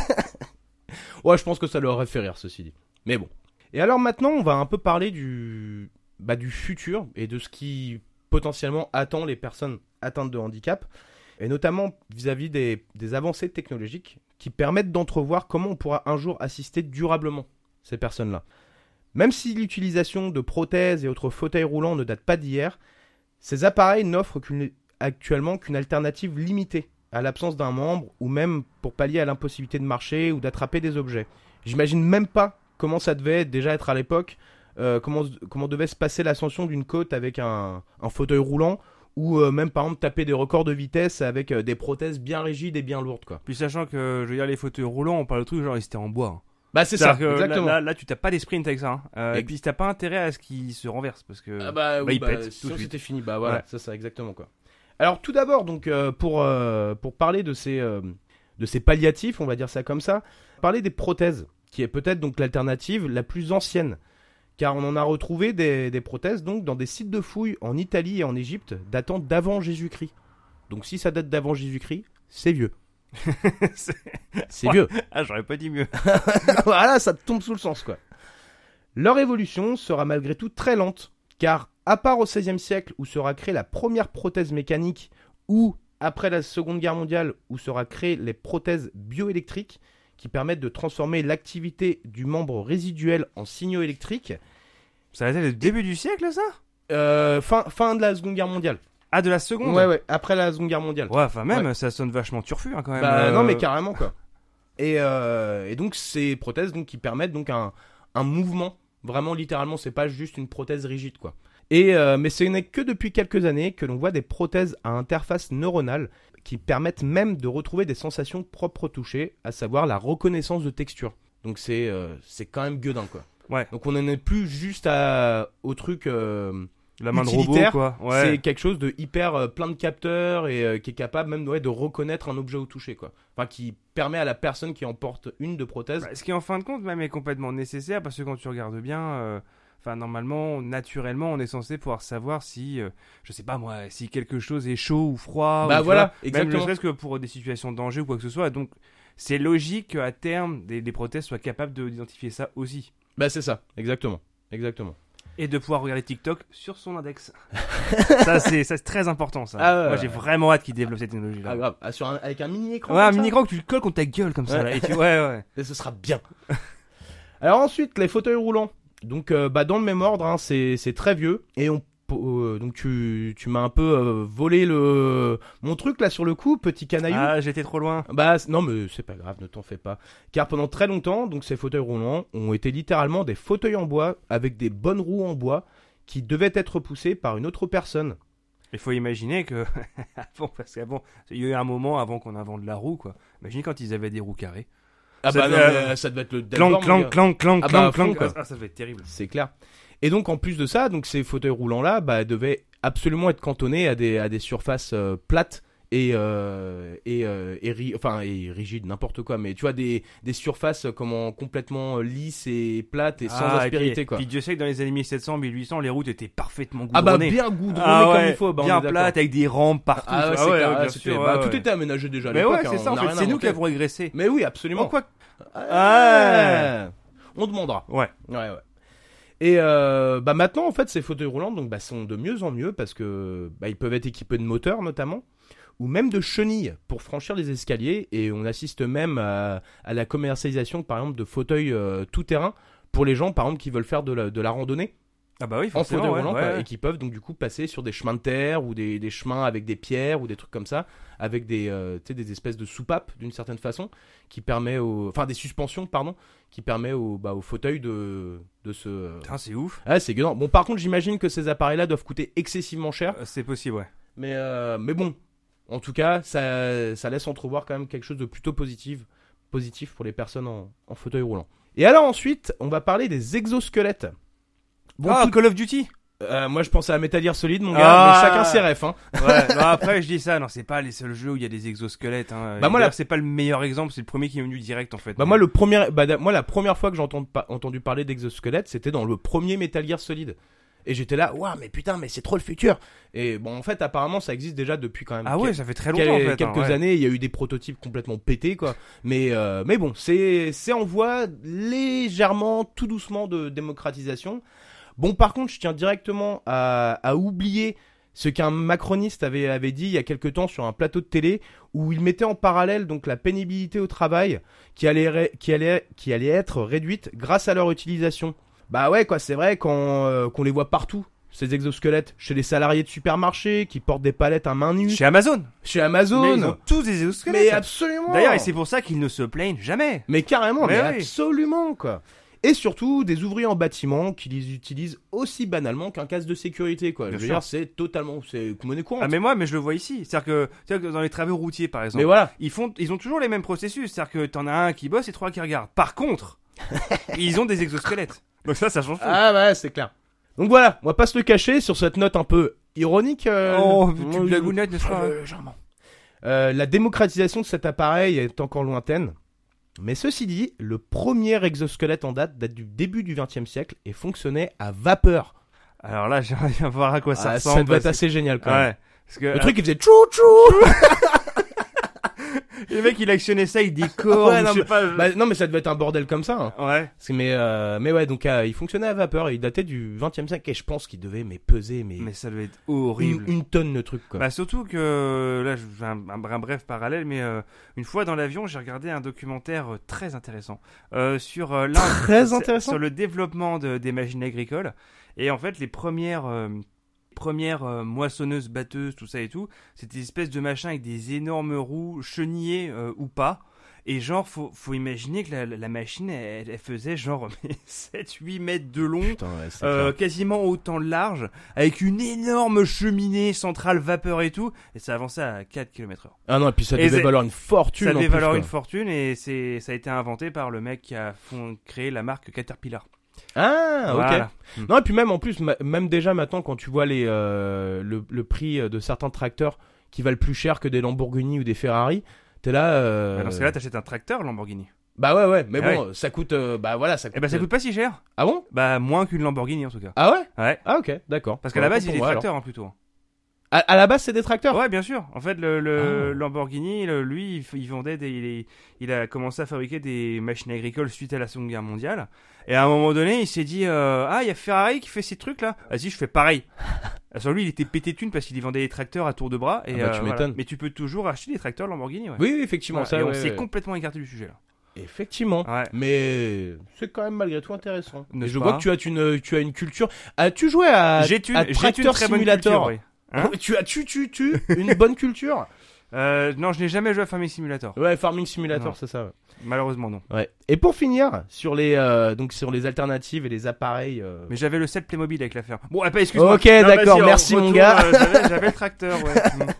[SPEAKER 1] Ouais, je pense que ça leur aurait fait rire, ceci dit. Mais bon. Et alors maintenant, on va un peu parler du, bah, du futur et de ce qui potentiellement attend les personnes atteintes de handicap, et notamment vis-à-vis des, avancées technologiques qui permettent d'entrevoir comment on pourra un jour assister durablement ces personnes-là. Même si l'utilisation de prothèses et autres fauteuils roulants ne date pas d'hier, ces appareils n'offrent actuellement qu'une alternative limitée à l'absence d'un membre ou même pour pallier à l'impossibilité de marcher ou d'attraper des objets. J'imagine même pas comment ça devait déjà être à l'époque, euh, comment, comment devait se passer l'ascension d'une côte avec un fauteuil roulant ou euh, même par exemple taper des records de vitesse avec euh, des prothèses bien rigides et bien lourdes quoi.
[SPEAKER 2] Puis sachant que, je veux dire, les fauteuils roulants, on parle de trucs genre ils étaient en bois. hein.
[SPEAKER 1] Bah c'est ça,
[SPEAKER 2] là-
[SPEAKER 1] exactement.
[SPEAKER 2] Là, là, tu t'as pas des sprints avec ça. hein. Euh,
[SPEAKER 1] Et-
[SPEAKER 2] et puis t'as pas intérêt à ce qu'ils se renversent parce que.
[SPEAKER 1] Ah bah,
[SPEAKER 2] bah,
[SPEAKER 1] oui,
[SPEAKER 2] il
[SPEAKER 1] bah,
[SPEAKER 2] pète tout
[SPEAKER 1] c'était fini. Bah voilà,
[SPEAKER 2] Ouais.
[SPEAKER 1] c'est ça exactement quoi. Alors tout d'abord donc euh, pour pour parler de ces de ces palliatifs, on va dire ça comme ça, parler des prothèses qui est peut-être donc l'alternative la plus ancienne car on en a retrouvé des, des prothèses donc dans des sites de fouilles en Italie et en Égypte datant d'avant Jésus-Christ. Donc si ça date d'avant Jésus-Christ, c'est vieux.
[SPEAKER 2] C'est-
[SPEAKER 1] vieux.
[SPEAKER 2] ah, j'aurais pas dit mieux.
[SPEAKER 1] voilà, ça tombe sous le sens, quoi. Leur évolution sera malgré tout très lente, car à part au XVIe siècle où sera créée la première prothèse mécanique, ou après la Seconde Guerre mondiale où sera créée les prothèses bioélectriques, qui permettent de transformer l'activité du membre résiduel en signaux électriques,
[SPEAKER 2] Ça a été le début du siècle, ça?
[SPEAKER 1] Euh, fin, fin de la Seconde Guerre mondiale.
[SPEAKER 2] Ah, de la seconde?
[SPEAKER 1] Ouais, ouais, après la Seconde Guerre mondiale.
[SPEAKER 2] Ouais, enfin, même, ça sonne vachement turfu, hein, quand même.
[SPEAKER 1] Bah
[SPEAKER 2] Euh,
[SPEAKER 1] non mais carrément quoi. Et, euh, et donc ces prothèses donc qui permettent donc un, un mouvement vraiment littéralement c'est pas juste une prothèse rigide quoi. Et mais ce n'est que depuis quelques années que l'on voit des prothèses à interface neuronale qui permettent même de retrouver des sensations propres au toucher, à savoir la reconnaissance de texture. Donc c'est euh, c'est quand même gueudin quoi.
[SPEAKER 2] Ouais.
[SPEAKER 1] Donc on n'en est plus juste à, au truc euh,
[SPEAKER 2] La main de robot,
[SPEAKER 1] utilitaire,
[SPEAKER 2] quoi.
[SPEAKER 1] c'est quelque chose de hyper euh, plein de capteurs et qui est capable même ouais, de reconnaître un objet au toucher quoi. Enfin qui permet à la personne qui en porte une de prothèse.
[SPEAKER 2] Bah, ce qui, en fin de compte, même est complètement nécessaire parce que quand tu regardes bien. Enfin, normalement, naturellement, on est censé pouvoir savoir si, euh, je sais pas moi, si quelque chose est chaud ou froid.
[SPEAKER 1] Bah
[SPEAKER 2] ou,
[SPEAKER 1] voilà,
[SPEAKER 2] vois, Même
[SPEAKER 1] exactement.
[SPEAKER 2] ne serait-ce que pour des situations de danger ou quoi que ce soit. Donc, c'est logique qu'à terme, des, des prothèses soient capables de- d'identifier ça aussi.
[SPEAKER 1] Bah c'est ça, exactement, exactement.
[SPEAKER 2] Et de pouvoir regarder TikTok sur son index. ça, c'est très important, ça.
[SPEAKER 1] Ah ouais,
[SPEAKER 2] Moi,
[SPEAKER 1] ouais.
[SPEAKER 2] j'ai vraiment hâte qu'ils développent cette technologie-là.
[SPEAKER 1] Ah, grave, Ah, sur un- avec un mini écran.
[SPEAKER 2] ouais, un mini écran que tu le colles contre ta gueule comme ça. Là, et tu... Ouais, ouais.
[SPEAKER 1] Et ce sera bien. Alors ensuite, les fauteuils roulants. Donc euh, bah, dans le même ordre, hein, c'est très vieux. Et on, euh, donc tu, tu m'as un peu euh, volé le mon truc là sur le coup, petit canaillou.
[SPEAKER 2] Ah, j'étais trop loin.
[SPEAKER 1] Bah non mais c'est pas grave, ne t'en fais pas. Car pendant très longtemps, donc ces fauteuils roulants ont été littéralement des fauteuils en bois avec des bonnes roues en bois qui devaient être poussées par une autre personne.
[SPEAKER 2] Il faut imaginer que. avant, parce qu'avant, il y a eu un moment avant qu'on invente la roue, quoi. Imaginez quand ils avaient des roues carrées.
[SPEAKER 1] Ah
[SPEAKER 2] Ça
[SPEAKER 1] bah non, mais, euh, ça devait être le
[SPEAKER 2] Clank, clank, clank, clank,
[SPEAKER 1] Ah bah, à
[SPEAKER 2] clank,
[SPEAKER 1] fond,
[SPEAKER 2] clank.
[SPEAKER 1] quoi.
[SPEAKER 2] Ah, ça devait être terrible.
[SPEAKER 1] C'est clair. Et donc en plus de ça, donc ces fauteuils roulants là, bah devaient absolument être cantonnés à des à des surfaces euh, plates et euh, et, euh, et ri- enfin et rigides n'importe quoi mais tu vois des des surfaces euh, comment complètement euh, lisses et plates et sans
[SPEAKER 2] Ah, et
[SPEAKER 1] aspérité
[SPEAKER 2] puis,
[SPEAKER 1] quoi.
[SPEAKER 2] Puis Dieu sait que dans les années 1700, 1800, les routes étaient parfaitement
[SPEAKER 1] ah bah
[SPEAKER 2] goudronnées.
[SPEAKER 1] bien goudronné
[SPEAKER 2] Ah
[SPEAKER 1] comme
[SPEAKER 2] ouais,
[SPEAKER 1] il faut, bah, on
[SPEAKER 2] bien
[SPEAKER 1] est d'accord.
[SPEAKER 2] plate avec des rampes partout.
[SPEAKER 1] Ah ouais,
[SPEAKER 2] tu
[SPEAKER 1] c'est
[SPEAKER 2] vois,
[SPEAKER 1] clair,
[SPEAKER 2] bien
[SPEAKER 1] ah, c'était-
[SPEAKER 2] sûr,
[SPEAKER 1] bah,
[SPEAKER 2] ouais,
[SPEAKER 1] tout
[SPEAKER 2] ouais.
[SPEAKER 1] était aménagé déjà à
[SPEAKER 2] Mais
[SPEAKER 1] l'époque.
[SPEAKER 2] ouais, c'est
[SPEAKER 1] hein,
[SPEAKER 2] ça.
[SPEAKER 1] on
[SPEAKER 2] En
[SPEAKER 1] a
[SPEAKER 2] fait,
[SPEAKER 1] rien
[SPEAKER 2] c'est nous
[SPEAKER 1] inventé.
[SPEAKER 2] qui avons régressé.
[SPEAKER 1] Mais oui, absolument.
[SPEAKER 2] Oh, quoi
[SPEAKER 1] Ouais. On demandera.
[SPEAKER 2] Ouais.
[SPEAKER 1] Ouais, ouais. Et euh, bah maintenant, en fait, ces fauteuils roulants donc, bah, sont de mieux en mieux parce que bah, ils peuvent être équipés de moteurs notamment, ou même de chenilles pour franchir les escaliers. Et on assiste même à, à la commercialisation, par exemple, de fauteuils euh, tout-terrain pour les gens, par exemple, qui veulent faire de la, de la randonnée
[SPEAKER 2] Ah bah oui,
[SPEAKER 1] en fauteuil roulant
[SPEAKER 2] ouais, ouais.
[SPEAKER 1] et qui peuvent donc du coup passer sur des chemins de terre ou des, des chemins avec des pierres ou des trucs comme ça avec des euh, des espèces de soupapes d'une certaine façon qui permet au enfin des suspensions pardon qui permet au bah, au fauteuil de de se
[SPEAKER 2] Putain, c'est ouf.
[SPEAKER 1] ah c'est gueudant. bon par contre j'imagine que ces appareils là doivent coûter excessivement cher
[SPEAKER 2] Euh, C'est possible, ouais.
[SPEAKER 1] mais euh, mais bon en tout cas ça ça laisse entrevoir quand même quelque chose de plutôt positif positif pour les personnes en, en fauteuil roulant et alors ensuite on va parler des exosquelettes bon
[SPEAKER 2] ah,
[SPEAKER 1] tout-
[SPEAKER 2] Call of Duty
[SPEAKER 1] Euh, moi, je pensais à Metal Gear Solid, mon gars,
[SPEAKER 2] Ah.
[SPEAKER 1] mais chacun ses refs. Hein.
[SPEAKER 2] Ouais, non, après je dis ça, non, c'est pas les seuls jeux où il y a des exosquelettes. Hein.
[SPEAKER 1] Bah, moi, la-
[SPEAKER 2] c'est pas le meilleur exemple, c'est le premier qui est venu direct en fait.
[SPEAKER 1] Bah moi le premier, bah, moi la première fois que j'ai entendu, pa- entendu parler d'exosquelette, c'était dans le premier Metal Gear Solid. Et j'étais là, waouh, mais putain, mais c'est trop le futur. Et bon, en fait, apparemment, ça existe déjà depuis quand même
[SPEAKER 2] Ah ouais, ça fait très longtemps en fait.
[SPEAKER 1] quelques
[SPEAKER 2] hein, ouais.
[SPEAKER 1] années. Il y a eu des prototypes complètement pétés, quoi. Mais euh, mais bon, c'est c'est en voie légèrement, tout doucement de démocratisation. Bon, par contre, je tiens directement à, à oublier ce qu'un macroniste avait, avait dit il y a quelque temps sur un plateau de télé où il mettait en parallèle donc la pénibilité au travail qui allait, qui allait, qui allait être réduite grâce à leur utilisation. Bah ouais, quoi, c'est vrai qu'on euh, qu'on les voit partout, ces exosquelettes, chez les salariés de supermarché qui portent des palettes à main nue,
[SPEAKER 2] Chez Amazon.
[SPEAKER 1] chez
[SPEAKER 2] Mais
[SPEAKER 1] Amazon.
[SPEAKER 2] ils ont tous des
[SPEAKER 1] Mais
[SPEAKER 2] exosquelettes.
[SPEAKER 1] absolument
[SPEAKER 2] D'ailleurs, et c'est pour ça qu'ils ne se plaignent jamais.
[SPEAKER 1] Mais carrément, mais,
[SPEAKER 2] Mais oui.
[SPEAKER 1] absolument, quoi. Et surtout, des ouvriers en bâtiment qui les utilisent aussi banalement qu'un casque de sécurité, quoi.
[SPEAKER 2] Bien
[SPEAKER 1] Je veux
[SPEAKER 2] sûr.
[SPEAKER 1] dire, c'est totalement, c'est monnaie courante.
[SPEAKER 2] Ah mais moi, mais je le vois ici. C'est-à-dire que, c'est-à-dire que dans les travaux routiers par exemple,
[SPEAKER 1] Mais voilà.
[SPEAKER 2] ils font, ils ont toujours les mêmes processus. C'est-à-dire que t'en as un qui bosse et trois qui regardent. Par contre, ils ont des exosquelettes. Donc ça, ça change tout.
[SPEAKER 1] Ah ouais, c'est clair. Donc voilà, on va pas se le cacher sur cette note un peu ironique. euh,
[SPEAKER 2] oh,
[SPEAKER 1] euh, légèrement. Euh, la démocratisation de cet appareil est encore lointaine. Mais ceci dit, le premier exosquelette en date date du début du XXe siècle et fonctionnait à vapeur.
[SPEAKER 2] Alors là, j'aimerais bien voir à quoi ça
[SPEAKER 1] Ah,
[SPEAKER 2] ressemble.
[SPEAKER 1] ça devait être assez génial quand même.
[SPEAKER 2] Ouais. Parce que
[SPEAKER 1] Le
[SPEAKER 2] euh,
[SPEAKER 1] truc il faisait tchou tchou
[SPEAKER 2] le mec, il actionnait ça, il décore.
[SPEAKER 1] Ouais,
[SPEAKER 2] ou
[SPEAKER 1] non,
[SPEAKER 2] je sais pas.
[SPEAKER 1] Bah, non mais ça devait être un bordel comme ça. hein.
[SPEAKER 2] Ouais.
[SPEAKER 1] Mais, euh, mais ouais, donc euh, il fonctionnait à vapeur il datait du 20 e siècle et je pense qu'il devait mais peser mais,
[SPEAKER 2] Mais ça devait être
[SPEAKER 1] une,
[SPEAKER 2] horrible.
[SPEAKER 1] une tonne de trucs quoi.
[SPEAKER 2] Bah surtout que là, je fais un, un- un bref parallèle, mais euh, une fois dans l'avion, j'ai regardé un documentaire euh, très intéressant euh, sur euh,
[SPEAKER 1] Très intéressant.
[SPEAKER 2] sur le développement de- des machines agricoles et en fait les premières euh, premières euh, moissonneuses batteuses tout ça et tout c'était des espèces de machins avec des énormes roues chenillées euh, ou pas et genre faut faut imaginer que la, la machine elle, elle faisait genre 7 8 mètres de long
[SPEAKER 1] Putain, ouais, c'est
[SPEAKER 2] euh, quasiment autant de large, avec une énorme cheminée centrale vapeur et tout, et ça avançait à 4 km heure.
[SPEAKER 1] Ah non, et puis ça
[SPEAKER 2] et
[SPEAKER 1] devait valoir une fortune.
[SPEAKER 2] Ça
[SPEAKER 1] en
[SPEAKER 2] devait
[SPEAKER 1] plus,
[SPEAKER 2] valoir
[SPEAKER 1] quoi.
[SPEAKER 2] une fortune, et c'est, ça a été inventé par le mec qui a fond, créé la marque Caterpillar.
[SPEAKER 1] Ah, ok.
[SPEAKER 2] Voilà.
[SPEAKER 1] Non, et puis même en plus, même déjà maintenant, quand tu vois les, euh, le, le prix de certains tracteurs qui valent plus cher que des Lamborghini ou des Ferrari, t'es là. euh,
[SPEAKER 2] Bah, Dans ce cas-là, t'achètes un tracteur Lamborghini.
[SPEAKER 1] Bah ouais, ouais, mais
[SPEAKER 2] Ah
[SPEAKER 1] bon, ça coûte. euh, bah voilà, ça coûte.
[SPEAKER 2] Et bah ça coûte pas si cher.
[SPEAKER 1] Ah bon?
[SPEAKER 2] Bah moins qu'une Lamborghini en tout cas.
[SPEAKER 1] Ah ouais?
[SPEAKER 2] Ouais.
[SPEAKER 1] Ah ok, d'accord.
[SPEAKER 2] Parce qu'à la base, il est tracteur hein, plutôt.
[SPEAKER 1] Alors. À, à la base, c'est des tracteurs?
[SPEAKER 2] Ouais, bien sûr. En fait, le, le
[SPEAKER 1] Ah.
[SPEAKER 2] Lamborghini, le- lui, il, vendait des, il, a commencé à fabriquer des machines agricoles suite à la Seconde Guerre mondiale. Et à un moment donné, il s'est dit, euh, ah, il y a Ferrari qui fait ces trucs là. Vas-y, je fais pareil. Sur lui, il était pété de thunes parce qu'il vendait des tracteurs à tour de bras. Et,
[SPEAKER 1] Ah bah, tu
[SPEAKER 2] euh, voilà. Mais tu peux toujours acheter des tracteurs Lamborghini. Ouais.
[SPEAKER 1] Oui, oui, effectivement,
[SPEAKER 2] Voilà.
[SPEAKER 1] ça.
[SPEAKER 2] et on s'est
[SPEAKER 1] ouais.
[SPEAKER 2] complètement écarté du sujet là.
[SPEAKER 1] Effectivement.
[SPEAKER 2] Ouais.
[SPEAKER 1] Mais c'est quand même malgré tout intéressant. Je vois que tu as une, tu as une culture. As-tu joué à, à Tractor Simulator?
[SPEAKER 2] oui. Hein
[SPEAKER 1] Tu as tu tu tu une bonne culture?
[SPEAKER 2] Euh, non, je n'ai jamais joué à Farming Simulator.
[SPEAKER 1] Ouais, Farming Simulator, c'est ça. ouais.
[SPEAKER 2] Malheureusement, non.
[SPEAKER 1] Ouais. Et pour finir sur les euh, donc sur les alternatives et les appareils. euh,
[SPEAKER 2] Mais j'avais le set Playmobil avec l'affaire. Bon, ah, pas excuse-moi.
[SPEAKER 1] Ok, d'accord, merci, mon gars.
[SPEAKER 2] j'avais- le tracteur, ouais. Mm.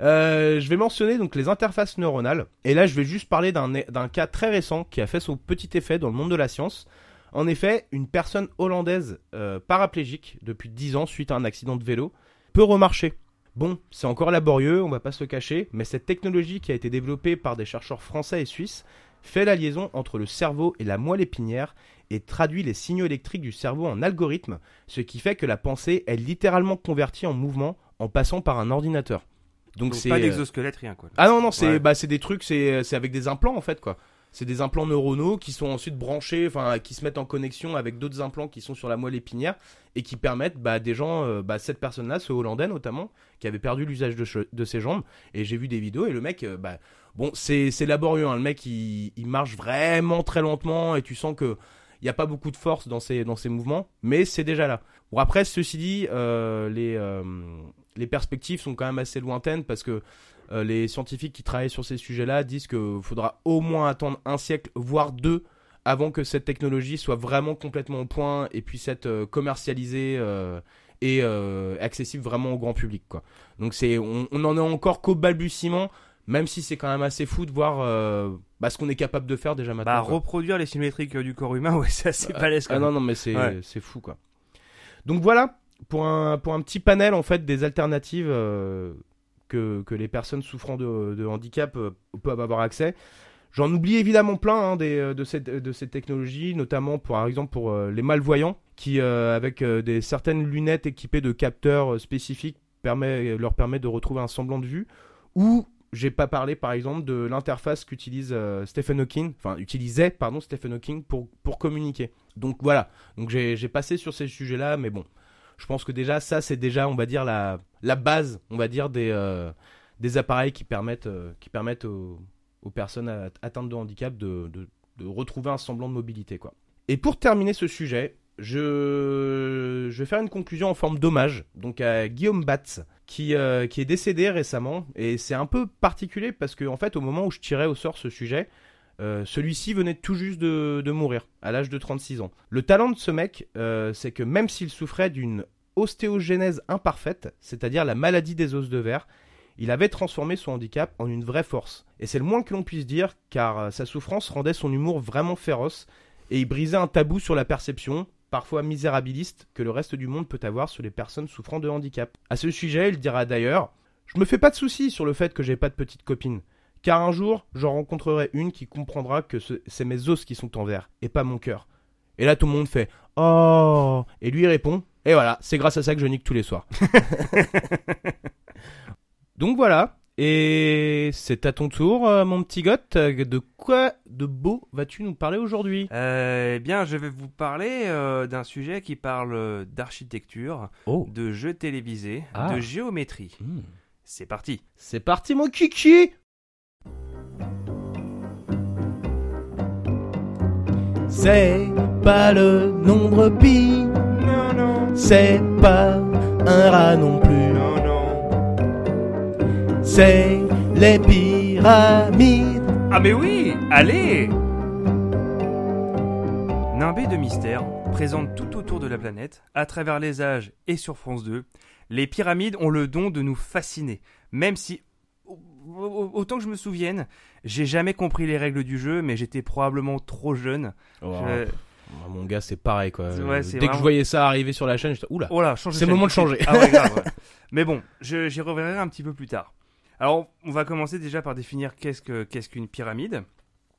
[SPEAKER 1] Euh, je vais mentionner donc les interfaces neuronales. Et là, je vais juste parler d'un d'un cas très récent qui a fait son petit effet dans le monde de la science. En effet, une personne hollandaise euh, paraplégique depuis 10 ans suite à un accident de vélo peut remarcher. Bon, c'est encore laborieux, on va pas se le cacher, mais cette technologie qui a été développée par des chercheurs français et suisses fait la liaison entre le cerveau et la moelle épinière et traduit les signaux électriques du cerveau en algorithme, ce qui fait que la pensée est littéralement convertie en mouvement en passant par un ordinateur. Donc
[SPEAKER 2] Donc,
[SPEAKER 1] c'est
[SPEAKER 2] pas
[SPEAKER 1] euh,
[SPEAKER 2] d'exosquelette, rien, quoi.
[SPEAKER 1] ah non non c'est
[SPEAKER 2] Ouais.
[SPEAKER 1] bah c'est des trucs c'est c'est avec des implants en fait quoi. C'est des implants neuronaux qui sont ensuite branchés, enfin qui se mettent en connexion avec d'autres implants qui sont sur la moelle épinière et qui permettent bah, des gens, euh, bah, cette personne-là, ce Hollandais notamment, qui avait perdu l'usage de, de ses jambes. Et j'ai vu des vidéos et le mec, euh, bah, bon c'est laborieux, hein, le mec il, marche vraiment très lentement et tu sens que il n'y a pas beaucoup de force dans ses, dans ses mouvements, mais c'est déjà là. Bon après ceci dit, euh, les, les perspectives sont quand même assez lointaines parce que euh, les scientifiques qui travaillent sur ces sujets-là disent qu'il faudra au moins attendre un siècle, voire deux, avant que cette technologie soit vraiment complètement au point et puisse être euh, commercialisée euh, et accessible vraiment au grand public. Quoi. Donc c'est, on, on en est encore qu'au balbutiement, même si c'est quand même assez fou de voir euh, bah, ce qu'on est capable de faire déjà maintenant.
[SPEAKER 2] Bah,
[SPEAKER 1] quoi.
[SPEAKER 2] reproduire les symétriques du corps humain, ouais, c'est assez balèze,
[SPEAKER 1] Ah non, non, mais c'est
[SPEAKER 2] Ouais.
[SPEAKER 1] fou quoi. Donc voilà, pour un, pour un petit panel en fait des alternatives euh, que, les personnes souffrant de, handicap euh, peuvent avoir accès. J'en oublie évidemment plein hein, des, euh, de, cette, de cette technologie, notamment pour, par exemple pour euh, les malvoyants, qui avec des certaines lunettes équipées de capteurs spécifiques permet, leur permet de retrouver un semblant de vue. Ou j'ai pas parlé par exemple de l'interface qu'utilise Stephen Hawking, enfin utilisait pardon Stephen Hawking pour, pour communiquer. Donc voilà, donc j'ai passé sur ces sujets-là, mais bon, je pense que déjà ça c'est déjà on va dire la, la base, on va dire des, euh, des appareils qui permettent, euh, qui permettent aux, aux personnes atteintes de handicap de, de, retrouver un semblant de mobilité quoi. Et pour terminer ce sujet, je, je vais faire une conclusion en forme d'hommage donc à Guillaume Batz qui, euh, qui est décédé récemment et c'est un peu particulier parce que en fait au moment où je tirais au sort ce sujet, euh, celui-ci venait tout juste de, mourir à l'âge de 36 ans. Le talent de ce mec, euh, c'est que même s'il souffrait d'une ostéogénèse imparfaite, c'est-à-dire la maladie des os de verre, il avait transformé son handicap en une vraie force. Et c'est le moins que l'on puisse dire, car euh, sa souffrance rendait son humour vraiment féroce, et il brisait un tabou sur la perception, parfois misérabiliste, que le reste du monde peut avoir sur les personnes souffrant de handicap. À ce sujet, il dira d'ailleurs Je me fais pas de soucis sur le fait que j'ai pas de petite copine, car un jour, j'en rencontrerai une qui comprendra que ce- c'est mes os qui sont en verre, et pas mon cœur. Et là, tout le monde fait Oh Et lui il répond Et voilà, c'est grâce à ça que je nique tous les soirs. Donc voilà. Et c'est à ton tour, euh, mon petit goth. De quoi de beau vas-tu nous parler aujourd'hui?
[SPEAKER 2] Euh, eh bien, je vais vous parler euh, d'un sujet qui parle d'architecture,
[SPEAKER 1] Oh.
[SPEAKER 2] de jeux télévisés,
[SPEAKER 1] Ah.
[SPEAKER 2] de géométrie.
[SPEAKER 1] Hmm.
[SPEAKER 2] C'est parti.
[SPEAKER 1] C'est parti, mon kiki C'est pas le nombre pi,
[SPEAKER 2] Non, non,
[SPEAKER 1] c'est pas un rat non plus,
[SPEAKER 2] non, non.
[SPEAKER 1] c'est les pyramides.
[SPEAKER 2] Ah mais oui, allez Nimbé de mystère, présente tout autour de la planète, à travers les âges et sur France 2, les pyramides ont le don de nous fasciner, même si, autant que je me souvienne, j'ai jamais compris les règles du jeu, mais j'étais probablement trop jeune.
[SPEAKER 1] Oh,
[SPEAKER 2] Je-
[SPEAKER 1] Mon gars, c'est pareil quoi.
[SPEAKER 2] Ouais, c'est
[SPEAKER 1] Dès que je voyais ça arriver sur la chaîne, j'étais oula.
[SPEAKER 2] Oh
[SPEAKER 1] C'est le moment de changer.
[SPEAKER 2] Ah ouais, grave, ouais. Mais bon, j'y reverrai un petit peu plus tard. Alors, on va commencer déjà par définir qu'est-ce que qu'est-ce qu'une pyramide.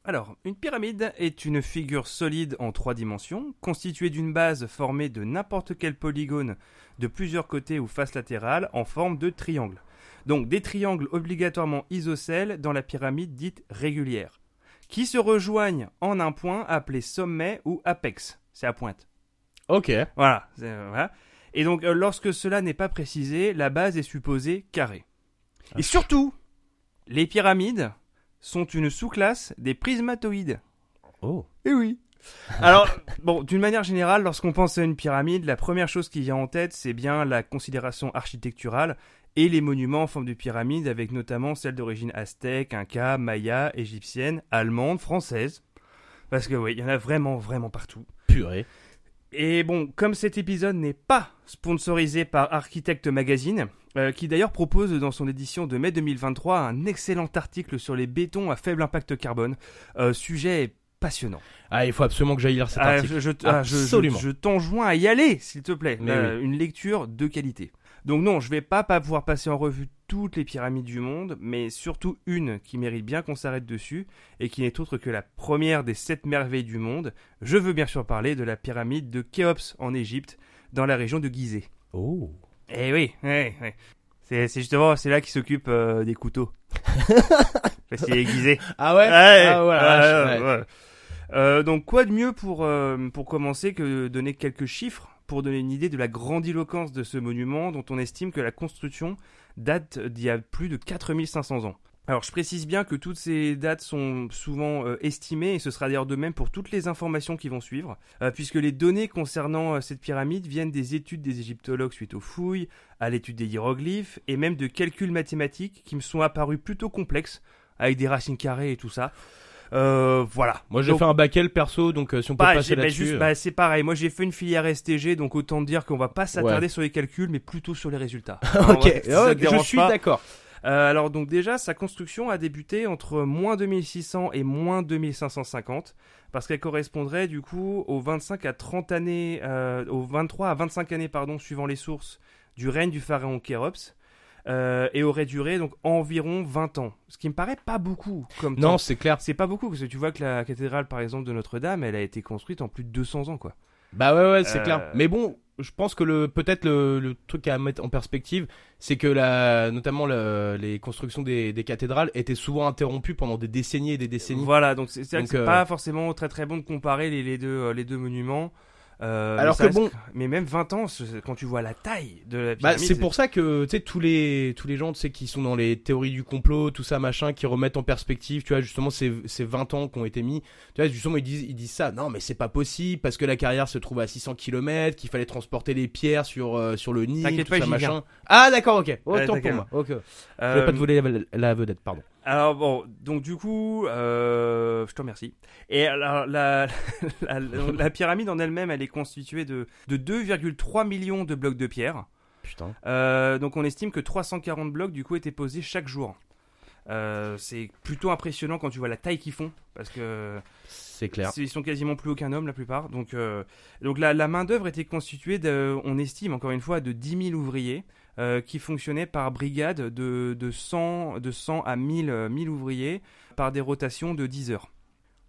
[SPEAKER 2] Alors, une pyramide est une figure solide en trois dimensions, constituée d'une base formée de n'importe quel polygone de plusieurs côtés ou faces latérales en forme de triangle. Donc des triangles obligatoirement isocèles dans la pyramide dite régulière, qui se rejoignent en un point appelé sommet ou apex. C'est à pointe.
[SPEAKER 1] Ok.
[SPEAKER 2] Voilà. euh, voilà. Et donc, euh, lorsque cela n'est pas précisé, la base est supposée carrée. Et surtout, les pyramides sont une sous-classe des prismatoïdes.
[SPEAKER 1] Oh.
[SPEAKER 2] Eh oui. Alors, bon, d'une manière générale, lorsqu'on pense à une pyramide, la première chose qui vient en tête, c'est bien la considération architecturale et les monuments en forme de pyramide, avec notamment celles d'origine aztèque, inca, maya, égyptienne, allemande, française. Parce que oui, il y en a vraiment, vraiment partout.
[SPEAKER 1] Purée.
[SPEAKER 2] Et bon, comme cet épisode n'est pas sponsorisé par Architect Magazine, euh, qui d'ailleurs propose dans son édition de mai 2023 un excellent article sur les bétons à faible impact carbone, euh, sujet passionnant.
[SPEAKER 1] Ah, il faut absolument que j'aille lire cet
[SPEAKER 2] Ah,
[SPEAKER 1] article.
[SPEAKER 2] je ah, je- je-
[SPEAKER 1] Absolument.
[SPEAKER 2] je t'enjoins à y aller, s'il te plaît. Euh, Une lecture de qualité. Donc non, je vais pas, pas pouvoir passer en revue toutes les pyramides du monde, mais surtout une qui mérite bien qu'on s'arrête dessus, et qui n'est autre que la première des sept merveilles du monde. Je veux bien sûr parler de la pyramide de Khéops en Égypte, dans la région de Gizeh.
[SPEAKER 1] Oh.
[SPEAKER 2] Eh oui, oui, oui. C'est justement, c'est là qu'il s'occupe euh, des couteaux. Parce qu'il est Gizeh.
[SPEAKER 1] Ah ouais,
[SPEAKER 2] Ouais,
[SPEAKER 1] Ah
[SPEAKER 2] ouais,
[SPEAKER 1] ouais.
[SPEAKER 2] ouais. Euh, donc quoi de mieux pour, euh, pour commencer que de donner quelques chiffres pour donner une idée de la grandiloquence de ce monument dont on estime que la construction date d'il y a plus de 4500 ans. Alors je précise bien que toutes ces dates sont souvent euh, estimées et ce sera d'ailleurs de même pour toutes les informations qui vont suivre, euh, puisque les données concernant euh, cette pyramide viennent des études des égyptologues suite aux fouilles, à l'étude des hiéroglyphes et même de calculs mathématiques qui me sont apparus plutôt complexes avec des racines carrées et tout ça. Euh, voilà.
[SPEAKER 1] Moi j'ai
[SPEAKER 2] Donc,
[SPEAKER 1] fait un bac L perso, donc euh, si on peut
[SPEAKER 2] bah,
[SPEAKER 1] passer
[SPEAKER 2] bah,
[SPEAKER 1] là-dessus.
[SPEAKER 2] juste-
[SPEAKER 1] euh,
[SPEAKER 2] bah, c'est pareil. Moi, j'ai fait une filière STG, donc autant dire qu'on va pas s'attarder sur les calculs, mais plutôt sur les résultats. Hein,
[SPEAKER 1] ok,
[SPEAKER 2] si
[SPEAKER 1] je suis
[SPEAKER 2] pas.
[SPEAKER 1] d'accord.
[SPEAKER 2] Euh, alors donc déjà, sa construction a débuté entre moins 2600 et moins 2550, parce qu'elle correspondrait du coup aux 25 à 30 années, euh, aux 23 à 25 années pardon, suivant les sources du règne du pharaon Khéops. Euh, et aurait duré donc environ 20 ans, ce qui me paraît pas beaucoup comme temps.
[SPEAKER 1] Non, c'est clair.
[SPEAKER 2] C'est pas beaucoup parce que tu vois que la cathédrale par exemple de Notre-Dame, elle a été construite en plus de 200 ans quoi.
[SPEAKER 1] Bah ouais, ouais, c'est
[SPEAKER 2] Euh,
[SPEAKER 1] clair. Mais bon, je pense que le peut-être le, le truc à mettre en perspective, c'est que la, notamment le- les constructions des, des cathédrales étaient souvent interrompues pendant des décennies et des décennies.
[SPEAKER 2] Voilà, donc c'est c'est
[SPEAKER 1] Donc,
[SPEAKER 2] c'est
[SPEAKER 1] euh,
[SPEAKER 2] pas forcément très très bon de comparer les, les deux les deux monuments. Euh,
[SPEAKER 1] Alors que
[SPEAKER 2] reste-
[SPEAKER 1] bon-
[SPEAKER 2] mais même 20 ans, quand tu vois la taille de la
[SPEAKER 1] Bah,
[SPEAKER 2] pyramide,
[SPEAKER 1] c'est pour ça que tu sais tous les tous les gens tu sais qui sont dans les théories du complot tout ça machin qui remettent en perspective tu vois justement ces, ces 20 ans qui ont été mis tu vois justement ils disent ils disent ça. Non mais c'est pas possible parce que la carrière se trouve à 600 km qu'il fallait transporter les pierres sur euh, sur le Nil tout
[SPEAKER 2] pas,
[SPEAKER 1] ça machin.
[SPEAKER 2] viens.
[SPEAKER 1] ah d'accord ok. Autant pour moi. Ok. Je
[SPEAKER 2] Euh,
[SPEAKER 1] vais pas te voler la, la vedette pardon
[SPEAKER 2] Alors bon, donc du coup, euh, je te remercie. Et alors la, la, la- la pyramide en elle-même, elle est constituée de, de 2,3 millions de blocs de pierre.
[SPEAKER 1] putain
[SPEAKER 2] Euh, donc on estime que 340 blocs du coup étaient posés chaque jour. Euh, c'est plutôt impressionnant quand tu vois la taille qu'ils font, parce que
[SPEAKER 1] c'est clair
[SPEAKER 2] ils sont quasiment plus aucun homme la plupart. Donc, euh, donc la, la main d'œuvre était constituée, de, on estime encore une fois, de 10 000 ouvriers euh, qui fonctionnaient par brigade de, de, 100, de 100 à 1000, euh, 1000 ouvriers par des rotations de 10 heures.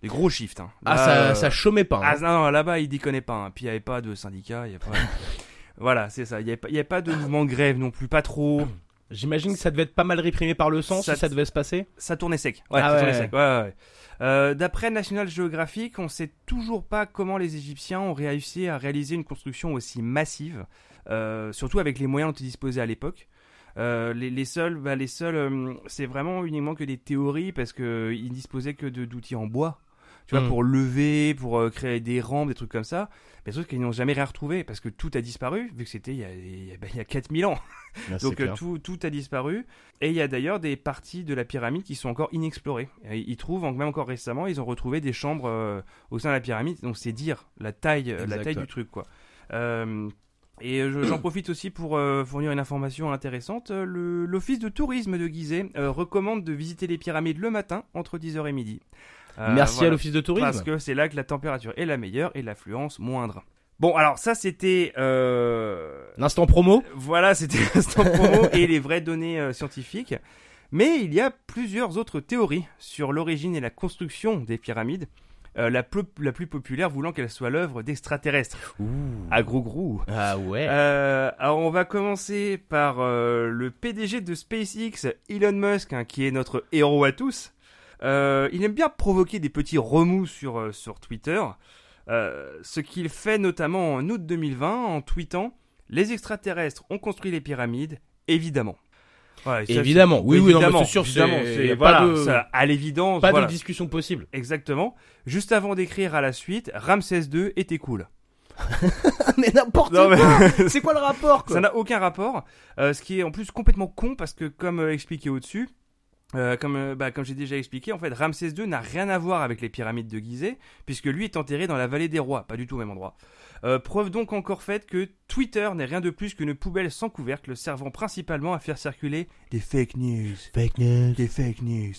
[SPEAKER 2] Des gros shifts. Hein.
[SPEAKER 1] ah ça
[SPEAKER 2] euh,
[SPEAKER 1] ça chômait pas
[SPEAKER 2] ah
[SPEAKER 1] hein.
[SPEAKER 2] non, non, là-bas, ils déconnaient pas. hein. Puis il n'y avait pas de syndicat, il y a pas. voilà, c'est ça. Il n'y avait, pas- il y avait pas de mouvement de grève non plus, pas trop.
[SPEAKER 1] j'imagine que ça devait être pas mal réprimé par le sang
[SPEAKER 2] Ça
[SPEAKER 1] si ça devait se passer
[SPEAKER 2] Ça tournait sec. Ouais,
[SPEAKER 1] Ah
[SPEAKER 2] ça
[SPEAKER 1] ouais,
[SPEAKER 2] tournait sec. Ouais, ouais, ouais. Euh, D'après National Geographic, on sait toujours pas comment les Égyptiens ont réussi à réaliser une construction aussi massive, euh, surtout avec les moyens dont ils disposaient à l'époque. Euh, les, seuls, bah, les seuls, c'est vraiment uniquement que des théories parce que ils disposaient que d'outils en bois, tu vois,
[SPEAKER 1] Mm.
[SPEAKER 2] pour lever, pour euh, créer des rampes, des trucs comme ça. Mais sauf qu'ils n'ont jamais rien retrouvé parce que tout a disparu vu que c'était il y a, il y a- bah, il y a 4000 ans.
[SPEAKER 1] Ah, c'est
[SPEAKER 2] Donc euh, tout, tout a disparu. Et il y a d'ailleurs des parties de la pyramide qui sont encore inexplorées. Et Ils trouvent, en- même encore récemment, ils ont retrouvé des chambres euh, au sein de la pyramide. Donc c'est dire la taille, la taille du truc, quoi. Et je- j'en profite aussi pour euh, fournir une information intéressante. L'office de tourisme de Gizeh euh, recommande de visiter les pyramides le matin entre 10h et midi. Euh,
[SPEAKER 1] merci à l'office de tourisme
[SPEAKER 2] Parce que c'est là que la température est la meilleure et l'affluence moindre. Bon, alors ça c'était euh,
[SPEAKER 1] l'instant promo
[SPEAKER 2] voilà, c'était l'instant promo et les vraies données euh, scientifiques. Mais il y a plusieurs autres théories sur l'origine et la construction des pyramides. euh, la, plus, la plus populaire voulant qu'elle soit l'œuvre d'extraterrestres. À gros gros.
[SPEAKER 1] ah ouais
[SPEAKER 2] alors on va commencer par le PDG de SpaceX, Elon Musk, hein, qui est notre héros à tous. Euh, il aime bien provoquer des petits remous sur, euh, sur Twitter, Euh, ce qu'il fait notamment en août 2020 en tweetant Les extraterrestres ont construit les pyramides, évidemment. Ça,
[SPEAKER 1] Évidemment, oui, oui, non, mais sûr,
[SPEAKER 2] évidemment,
[SPEAKER 1] c'est-
[SPEAKER 2] voilà,
[SPEAKER 1] de-
[SPEAKER 2] ça, à l'évidence,
[SPEAKER 1] pas
[SPEAKER 2] voilà.
[SPEAKER 1] de discussion possible
[SPEAKER 2] Exactement. Juste avant d'écrire à la suite, Ramsès II était cool.
[SPEAKER 1] mais n'importe
[SPEAKER 2] Non, mais-
[SPEAKER 1] quoi c'est quoi le rapport quoi?
[SPEAKER 2] Ça n'a aucun rapport. Euh, ce qui est en plus complètement con parce que, comme euh, expliqué au-dessus, euh, comme, euh, bah, comme j'ai déjà expliqué, en fait, Ramsès II n'a rien à voir avec les pyramides de Gizeh, puisque lui est enterré dans la vallée des rois, pas du tout au même endroit. Euh, preuve donc encore faite que Twitter n'est rien de plus qu'une poubelle sans couvercle servant principalement à faire circuler des fake news.
[SPEAKER 1] fake news
[SPEAKER 2] Des fake news.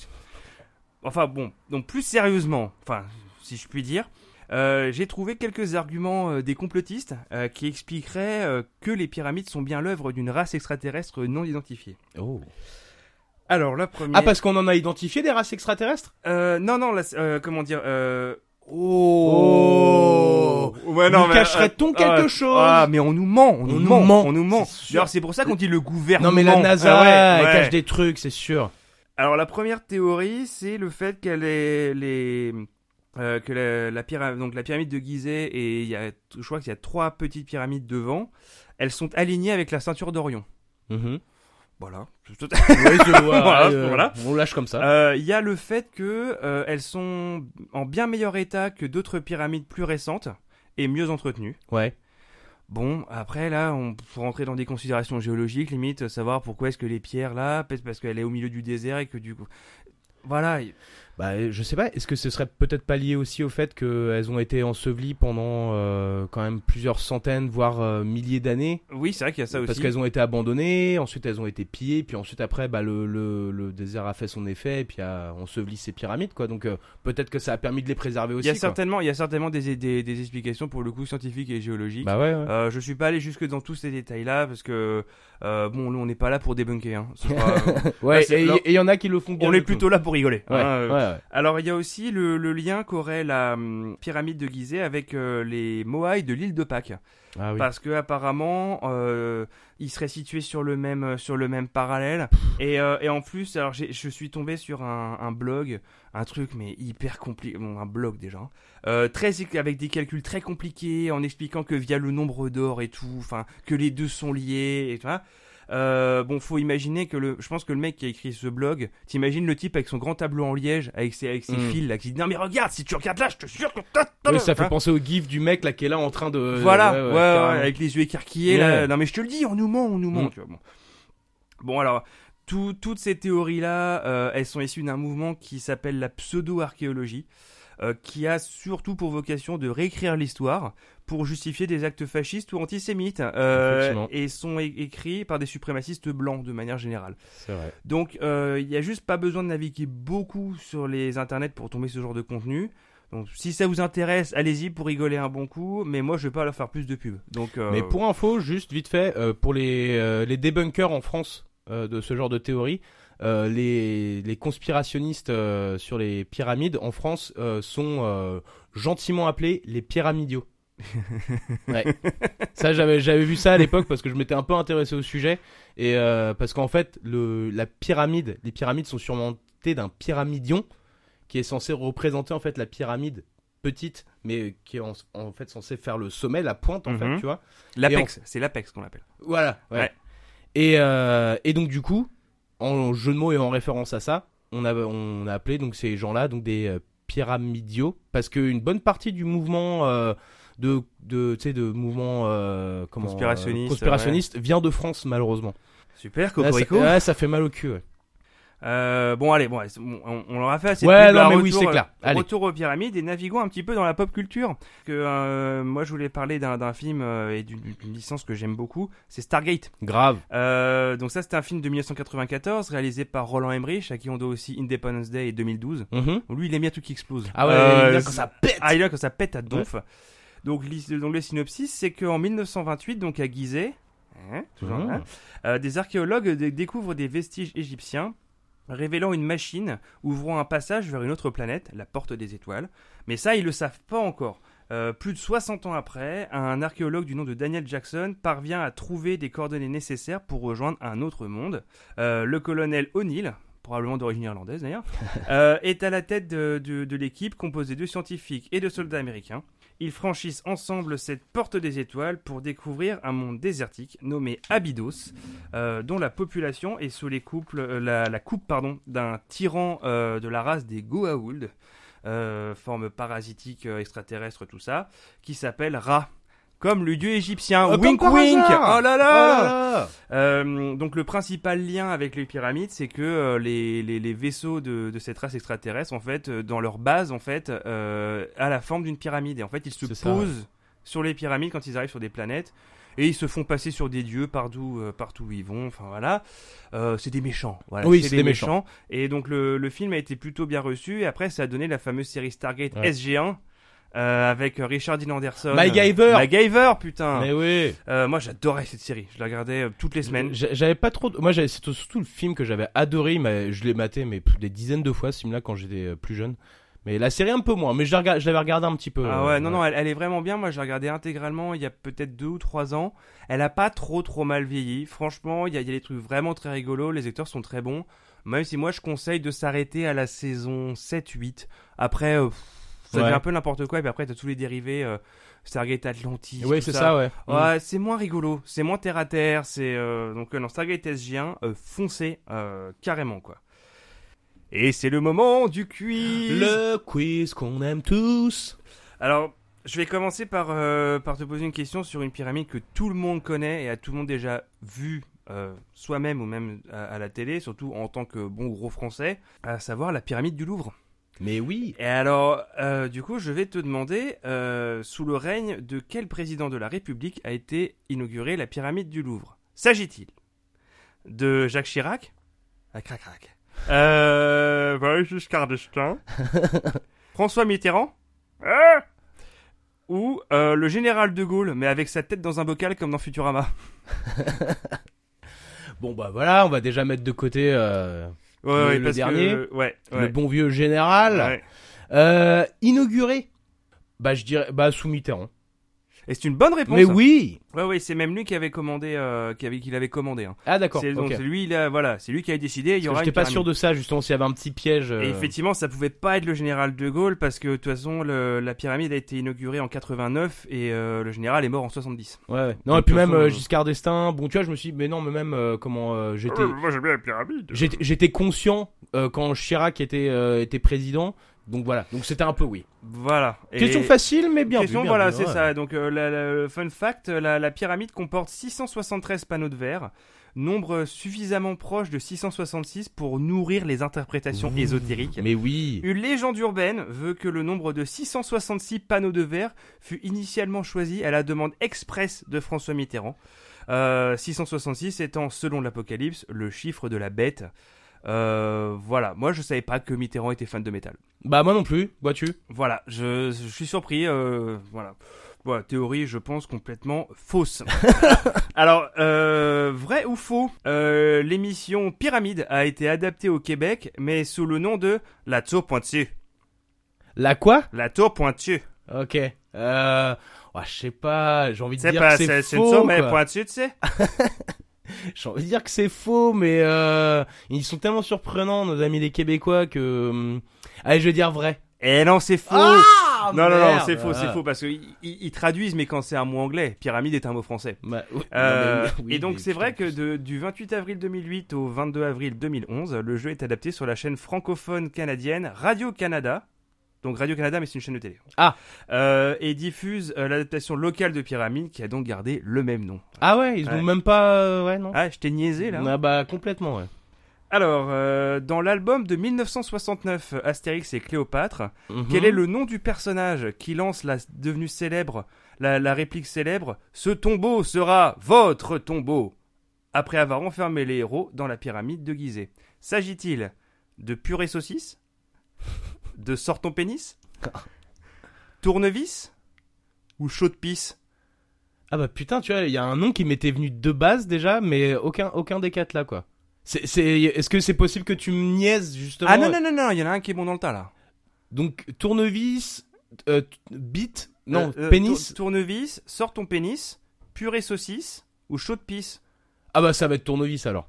[SPEAKER 2] Enfin bon, donc plus sérieusement, enfin, si je puis dire, euh, j'ai trouvé quelques arguments euh, des complotistes euh, qui expliqueraient que les pyramides sont bien l'œuvre d'une race extraterrestre non identifiée.
[SPEAKER 1] oh.
[SPEAKER 2] Alors la première.
[SPEAKER 1] ah parce qu'on en a identifié des races extraterrestres?
[SPEAKER 2] Euh, non, non, la- euh, comment dire euh...
[SPEAKER 1] Oh.
[SPEAKER 2] Ouais,
[SPEAKER 1] Nous
[SPEAKER 2] mais,
[SPEAKER 1] cacherait-on
[SPEAKER 2] euh,
[SPEAKER 1] quelque
[SPEAKER 2] ah,
[SPEAKER 1] chose?
[SPEAKER 2] Ah, mais on nous ment, on, nous,
[SPEAKER 1] nous
[SPEAKER 2] ment,
[SPEAKER 1] ment,
[SPEAKER 2] on nous ment.
[SPEAKER 1] c'est sûr.
[SPEAKER 2] D'ailleurs, c'est pour ça qu'on dit le gouvernement.
[SPEAKER 1] non mais la NASA
[SPEAKER 2] Ah ouais,
[SPEAKER 1] elle cache des trucs c'est sûr
[SPEAKER 2] Alors la première théorie, c'est le fait qu'elle est les euh, que la, la pyramide donc la pyramide de Gizeh et il y a je crois qu'il y a trois petites pyramides devant, elles sont alignées avec la ceinture d'Orion.
[SPEAKER 1] Mhm.
[SPEAKER 2] Voilà.
[SPEAKER 1] Oui, je vois,
[SPEAKER 2] Voilà,
[SPEAKER 1] euh,
[SPEAKER 2] voilà.
[SPEAKER 1] on lâche comme ça
[SPEAKER 2] Euh, Il y a le fait que euh, elles sont en bien meilleur état que d'autres pyramides plus récentes et mieux entretenues.
[SPEAKER 1] ouais
[SPEAKER 2] Bon, après là, on faut rentrer dans des considérations géologiques, limite savoir pourquoi est-ce que les pierres là, parce qu'elle est au milieu du désert et que du coup, voilà,
[SPEAKER 1] bah je sais pas, est-ce que ce serait peut-être pas lié aussi au fait qu'elles ont été ensevelies pendant euh, quand même plusieurs centaines, voire euh, milliers d'années?
[SPEAKER 2] Oui, c'est vrai qu'il y a ça aussi.
[SPEAKER 1] Parce qu'elles ont été abandonnées, ensuite elles ont été pillées, puis ensuite après, bah, le, le, le désert a fait son effet, et puis a enseveli ces pyramides, quoi. Donc euh, peut-être que ça a permis de les préserver aussi.
[SPEAKER 2] Il y a
[SPEAKER 1] quoi.
[SPEAKER 2] certainement, il y a certainement des, des, des explications pour le coup scientifiques et géologiques.
[SPEAKER 1] Bah ouais, ouais.
[SPEAKER 2] Euh, je suis pas allé jusque dans tous ces détails-là parce que euh, bon, nous on n'est pas là pour débunker. Hein. Pas, euh,
[SPEAKER 1] ouais, et il y en a qui le font bien.
[SPEAKER 2] on est plutôt là pour rigoler.
[SPEAKER 1] Ouais,
[SPEAKER 2] hein, euh.
[SPEAKER 1] ouais.
[SPEAKER 2] Alors il y a aussi le, le lien qu'aurait la hum, pyramide de Gizeh avec euh, les Moai de l'île de Pâques,
[SPEAKER 1] Ah oui.
[SPEAKER 2] parce que apparemment euh, ils seraient situés sur le même euh, sur le même parallèle. Et, euh, et en plus, alors j'ai- je suis tombé sur un, un blog, un truc mais hyper compliqué, bon un blog déjà, hein. euh, très avec des calculs très compliqués, en expliquant que via le nombre d'or et tout, enfin que les deux sont liés et tout. Euh, bon, faut imaginer que le, je pense que le mec qui a écrit ce blog, t'imagines le type avec son grand tableau en liège, avec ses, avec ses
[SPEAKER 1] Mm.
[SPEAKER 2] fils là, qui dit non mais regarde, si tu regardes là, je te jure que
[SPEAKER 1] Oui, ça fait
[SPEAKER 2] Hein
[SPEAKER 1] penser au gif du mec là qui est là en train de.
[SPEAKER 2] voilà,
[SPEAKER 1] ouais,
[SPEAKER 2] avec les yeux écarquillés là. Non mais je te le dis, on nous ment, on nous ment.
[SPEAKER 1] Mm.
[SPEAKER 2] Tu vois, bon. bon alors, tout- toutes ces théories là, elles sont issues d'un mouvement qui s'appelle la pseudo-archéologie, euh, qui a surtout pour vocation de réécrire l'histoire pour justifier des actes fascistes ou antisémites, euh, et sont écrits par des suprémacistes blancs de manière générale.
[SPEAKER 1] Vrai.
[SPEAKER 2] Donc, euh, il y a juste pas besoin de naviguer beaucoup sur les internets pour tomber ce genre de contenu. Donc, si ça vous intéresse, allez-y pour rigoler un bon coup. Mais moi, je vais pas leur faire plus de pub. Donc, euh,
[SPEAKER 1] Mais pour info, juste vite fait, euh, pour les, euh, les débunkers en France de ce genre de théorie, euh, les, les conspirationnistes euh, sur les pyramides en France euh, sont gentiment appelés les pyramidios. ouais. Ça, j'avais, j'avais vu ça à l'époque parce que je m'étais un peu intéressé au sujet. Et parce qu'en fait, le, la pyramide, les pyramides sont surmontées d'un pyramidion qui est censé représenter en fait la pyramide petite, mais qui est en, en fait censé faire le sommet, la pointe en
[SPEAKER 2] Mhm.
[SPEAKER 1] fait, tu vois.
[SPEAKER 2] l'apex, c'est l'apex qu'on appelle.
[SPEAKER 1] Voilà. Ouais.
[SPEAKER 2] Ouais.
[SPEAKER 1] Et, euh, et donc du coup, en jeu de mots et en référence à ça, on a, on a appelé donc ces gens-là donc des euh, pyramidiaux parce qu'une bonne partie du mouvement euh, de de de mouvement euh, comment
[SPEAKER 2] Conspirationniste,
[SPEAKER 1] euh, conspirationniste vient de France malheureusement.
[SPEAKER 2] Super,
[SPEAKER 1] Là, ça,
[SPEAKER 2] Cocorico.
[SPEAKER 1] ça fait mal au cul. ouais.
[SPEAKER 2] Euh, bon, allez, bon, c'est on, on leur a fait assez
[SPEAKER 1] Ouais,
[SPEAKER 2] de
[SPEAKER 1] non, mais
[SPEAKER 2] retour,
[SPEAKER 1] oui, c'est clair.
[SPEAKER 2] euh,
[SPEAKER 1] Allez.
[SPEAKER 2] Retour aux pyramides et naviguons un petit peu dans la pop culture. Que euh, moi, je voulais parler d'un d'un film euh, et d'une d'une licence que j'aime beaucoup. C'est Stargate.
[SPEAKER 1] Grave.
[SPEAKER 2] Euh, donc ça, c'était un film de 1994 réalisé par Roland Emmerich, à qui on doit aussi Independence Day et 2012.
[SPEAKER 1] Mhm.
[SPEAKER 2] Lui, il aime bien tout qui explose.
[SPEAKER 1] Ah ouais, il
[SPEAKER 2] c'est-
[SPEAKER 1] quand ça pète.
[SPEAKER 2] Ah, il aime quand ça pète à donf. Donc, l'is- donc, le synopsis, c'est qu'en 1928, donc à Gizeh, hein, toujours,
[SPEAKER 1] Mhm.
[SPEAKER 2] hein, euh, des archéologues dé- découvrent des vestiges égyptiens révélant une machine ouvrant un passage vers une autre planète, la porte des étoiles. Mais ça, ils le savent pas encore. Euh, plus de 60 ans après, un archéologue du nom de Daniel Jackson parvient à trouver des coordonnées nécessaires pour rejoindre un autre monde. Euh, le colonel O'Neill, probablement d'origine irlandaise d'ailleurs, euh, est à la tête de, de- de l'équipe composée de scientifiques et de soldats américains. Ils franchissent ensemble cette porte des étoiles pour découvrir un monde désertique nommé Abydos, euh, dont la population est sous les couples, euh, la, coupe pardon, d'un tyran euh, de la race des Goa'uld, forme parasitique extraterrestre, tout ça, qui s'appelle Ra. Comme le dieu égyptien.
[SPEAKER 1] Oh, comme
[SPEAKER 2] wink wink
[SPEAKER 1] hasard
[SPEAKER 2] Oh là
[SPEAKER 1] Oh
[SPEAKER 2] là,
[SPEAKER 1] là.
[SPEAKER 2] Euh, donc le principal lien avec les pyramides, c'est que euh, les, les, les vaisseaux de, de cette race extraterrestre, en fait, euh, dans leur base, en fait, euh, a la forme d'une pyramide. Et en fait, ils se
[SPEAKER 1] ça,
[SPEAKER 2] posent sur les pyramides quand ils arrivent sur des planètes. Et ils se font passer sur des dieux partout, euh, partout où ils vont. Enfin voilà, Euh, c'est des méchants. Voilà,
[SPEAKER 1] Oui, c'est des méchants.
[SPEAKER 2] Et donc le, le film a été plutôt bien reçu. Et après, ça a donné la fameuse série Stargate
[SPEAKER 1] Ouais.
[SPEAKER 2] SG1 euh, avec Richard Dean Anderson.
[SPEAKER 1] MacGyver.
[SPEAKER 2] MacGyver, putain.
[SPEAKER 1] Mais oui.
[SPEAKER 2] Euh, moi, j'adorais cette série. Je la regardais euh, toutes les semaines.
[SPEAKER 1] J'a- J'avais pas trop. de- Moi, j'avais- c'est surtout le film que j'avais adoré. Mais je l'ai maté, mais des dizaines de fois, ce film-là, quand j'étais euh, plus jeune. Mais la série un peu moins. Mais je l'avais regardé un petit peu.
[SPEAKER 2] Ah
[SPEAKER 1] euh,
[SPEAKER 2] ouais, non, non, elle, elle est vraiment bien. Moi, je l'ai regardée intégralement il y a peut-être deux ou trois ans. Elle a pas trop, trop mal vieilli. Franchement, il y a, il y a des trucs vraiment très rigolos. Les acteurs sont très bons. Même si moi, je conseille de s'arrêter à la saison 7-8. Après, euh, pff, ça
[SPEAKER 1] Ouais.
[SPEAKER 2] devient un peu n'importe quoi. Et puis après, t'as tous les dérivés. euh, Stargate Atlantis.
[SPEAKER 1] Oui, c'est ça, ouais. Mm.
[SPEAKER 2] Ouais, c'est moins rigolo, c'est moins terre à terre, c'est euh, donc euh, dans Stargate SG1, euh, foncez euh, carrément quoi. Et c'est le moment du quiz.
[SPEAKER 1] Le quiz qu'on aime tous.
[SPEAKER 2] Alors, je vais commencer par euh, par te poser une question sur une pyramide que tout le monde connaît et a tout le monde déjà vu euh, soi-même ou même à, à la télé, surtout en tant que bon gros français, à savoir la pyramide du Louvre.
[SPEAKER 1] Mais oui.
[SPEAKER 2] Et alors, euh, du coup, je vais te demander, euh, sous le règne de quel président de la République a été inaugurée la pyramide du Louvre? S'agit-il de Jacques Chirac? Ah, crac, crac. Euh, bah, Giscard d'Estaing. François Mitterrand? Ah Ou euh, le général de Gaulle, mais avec sa tête dans un bocal comme dans Futurama?
[SPEAKER 1] Bon bah voilà, on va déjà mettre de côté euh,
[SPEAKER 2] Ouais,
[SPEAKER 1] Le-
[SPEAKER 2] ouais,
[SPEAKER 1] le
[SPEAKER 2] parce
[SPEAKER 1] dernier,
[SPEAKER 2] que, ouais,
[SPEAKER 1] le bon vieux général.
[SPEAKER 2] ouais.
[SPEAKER 1] Euh, inauguré. Bah je dirais, bah sous Mitterrand.
[SPEAKER 2] Et c'est une bonne réponse.
[SPEAKER 1] Mais oui.
[SPEAKER 2] Ouais, ouais, c'est même lui qui avait commandé, euh, qui avait, qui l'avait commandé. Hein.
[SPEAKER 1] Ah d'accord.
[SPEAKER 2] C'est lui, il a, voilà, c'est lui qui a décidé. Il y aura
[SPEAKER 1] J'étais pas sûr de ça justement s'il y avait un petit piège. euh,
[SPEAKER 2] Et effectivement, ça pouvait pas être le général de Gaulle parce que de toute façon, le- la pyramide a été inaugurée en 89 et euh, le général est mort en 70.
[SPEAKER 1] Ouais, ouais. Non,
[SPEAKER 2] Donc,
[SPEAKER 1] et puis même
[SPEAKER 2] façon,
[SPEAKER 1] Giscard d'Estaing, bon, tu vois, je me suis dit, mais non, mais même euh, comment euh, j'étais,
[SPEAKER 2] moi j'aime bien la pyramide.
[SPEAKER 1] j'étais, j'étais conscient euh, quand Chirac était euh, était président, donc voilà, donc c'était un peu oui.
[SPEAKER 2] Voilà. Et-
[SPEAKER 1] Question facile, mais bien
[SPEAKER 2] Question,
[SPEAKER 1] vu, bien
[SPEAKER 2] voilà, c'est
[SPEAKER 1] ouais.
[SPEAKER 2] ça. Donc, euh, la, la- fun fact, la, la pyramide comporte 673 panneaux de verre, nombre suffisamment proche de 666 pour nourrir les interprétations
[SPEAKER 1] Ouh,
[SPEAKER 2] ésotériques.
[SPEAKER 1] Mais oui.
[SPEAKER 2] Une légende urbaine veut que le nombre de 666 panneaux de verre fut initialement choisi à la demande express de François Mitterrand. Euh, 666 étant, selon l'Apocalypse, le chiffre de la bête. Euh, voilà, moi je savais pas que Mitterrand était fan de métal.
[SPEAKER 1] Bah moi non plus, vois-tu?
[SPEAKER 2] Voilà, je, je suis surpris. euh, voilà. Voilà, théorie, je pense, complètement fausse. Alors, euh, vrai ou faux euh, L'émission Pyramide a été adaptée au Québec, mais sous le nom de La Tour Pointue.
[SPEAKER 1] La quoi?
[SPEAKER 2] La Tour Pointue.
[SPEAKER 1] Ok. Euh, ouais, je sais pas, j'ai envie de dire
[SPEAKER 2] pas,
[SPEAKER 1] que c'est
[SPEAKER 2] c'est c'est une
[SPEAKER 1] faux.
[SPEAKER 2] tour, mais
[SPEAKER 1] quoi.
[SPEAKER 2] pointue, tu sais
[SPEAKER 1] J'ai envie de dire que c'est faux, mais euh, ils sont tellement surprenants, nos amis les Québécois, que... hum, Allez, je vais dire vrai.
[SPEAKER 2] Eh non, c'est faux
[SPEAKER 1] Ah
[SPEAKER 2] Non, non, non, c'est faux, c'est
[SPEAKER 1] Ah.
[SPEAKER 2] faux, parce qu'ils ils traduisent, mais quand c'est un mot anglais, pyramide est un mot français.
[SPEAKER 1] Bah, oui,
[SPEAKER 2] Euh,
[SPEAKER 1] non, mais oui,
[SPEAKER 2] et donc c'est vrai que de- du 28 avril 2008 au 22 avril 2011, le jeu est adapté sur la chaîne francophone canadienne Radio-Canada. Donc Radio-Canada, mais c'est une chaîne de télé.
[SPEAKER 1] Ah.
[SPEAKER 2] Euh, et diffuse euh, l'adaptation locale de Pyramide qui a donc gardé le même nom.
[SPEAKER 1] Ah ouais, ils
[SPEAKER 2] Ouais.
[SPEAKER 1] ont même pas... euh, Ouais, non
[SPEAKER 2] Ah, je t'ai niaisé là.
[SPEAKER 1] Ah bah complètement, ouais.
[SPEAKER 2] Alors, euh, dans l'album de 1969, Astérix et Cléopâtre,
[SPEAKER 1] Mhm.
[SPEAKER 2] quel est le nom du personnage qui lance la devenue célèbre, la, la réplique célèbre? Ce tombeau sera votre tombeau après avoir enfermé les héros dans la pyramide de Gizeh. S'agit-il de purée saucisse? De sort ton pénis Tournevis Ou chaud de pisse
[SPEAKER 1] Ah bah putain, tu vois, il y a un nom qui m'était venu de base déjà, mais aucun, aucun des quatre là, quoi. C'est, c'est, est-ce que c'est possible que tu me niaises justement
[SPEAKER 2] Ah non, non, non, non, il y en a un qui est bon dans le tas là.
[SPEAKER 1] Donc tournevis, euh, bite, non,
[SPEAKER 2] Euh, euh,
[SPEAKER 1] pénis.
[SPEAKER 2] tour- tournevis, sort ton pénis, purée saucisse ou chaud de pisse
[SPEAKER 1] Ah bah ça va être tournevis alors.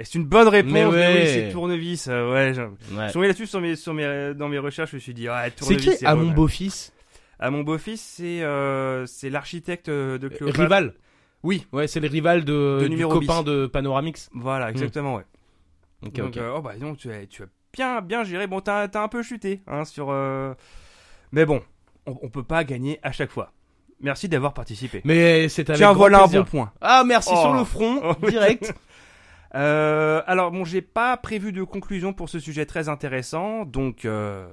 [SPEAKER 2] Et c'est une bonne réponse,
[SPEAKER 1] Mais
[SPEAKER 2] mais,
[SPEAKER 1] ouais.
[SPEAKER 2] oui, c'est tournevis. euh, ouais, je...
[SPEAKER 1] Ouais.
[SPEAKER 2] suis tombé là-dessus sur mes, sur mes, dans mes recherches, je me suis dit, ouais,
[SPEAKER 1] C'est
[SPEAKER 2] tournevis.
[SPEAKER 1] qui à mon beau-fils
[SPEAKER 2] À mon beau-fils, c'est euh, c'est l'architecte euh, de Cléopâtre.
[SPEAKER 1] Rival.
[SPEAKER 2] Oui,
[SPEAKER 1] Ouais, c'est le rival de,
[SPEAKER 2] De
[SPEAKER 1] du copain de Panoramix.
[SPEAKER 2] voilà, exactement, ouais.
[SPEAKER 1] Ok,
[SPEAKER 2] Donc,
[SPEAKER 1] ok.
[SPEAKER 2] euh, oh bah tu as, tu as bien, bien géré. Bon, t'as un peu chuté, hein, sur. euh, Mais bon, on, on peut pas gagner à chaque fois. Merci d'avoir participé.
[SPEAKER 1] Mais c'est avec
[SPEAKER 2] Tiens, voilà
[SPEAKER 1] plaisir.
[SPEAKER 2] un bon point.
[SPEAKER 1] Ah merci
[SPEAKER 2] Oh.
[SPEAKER 1] sur le front,
[SPEAKER 2] Oh,
[SPEAKER 1] direct.
[SPEAKER 2] Euh, alors bon, j'ai pas prévu de conclusion pour ce sujet très intéressant, donc euh,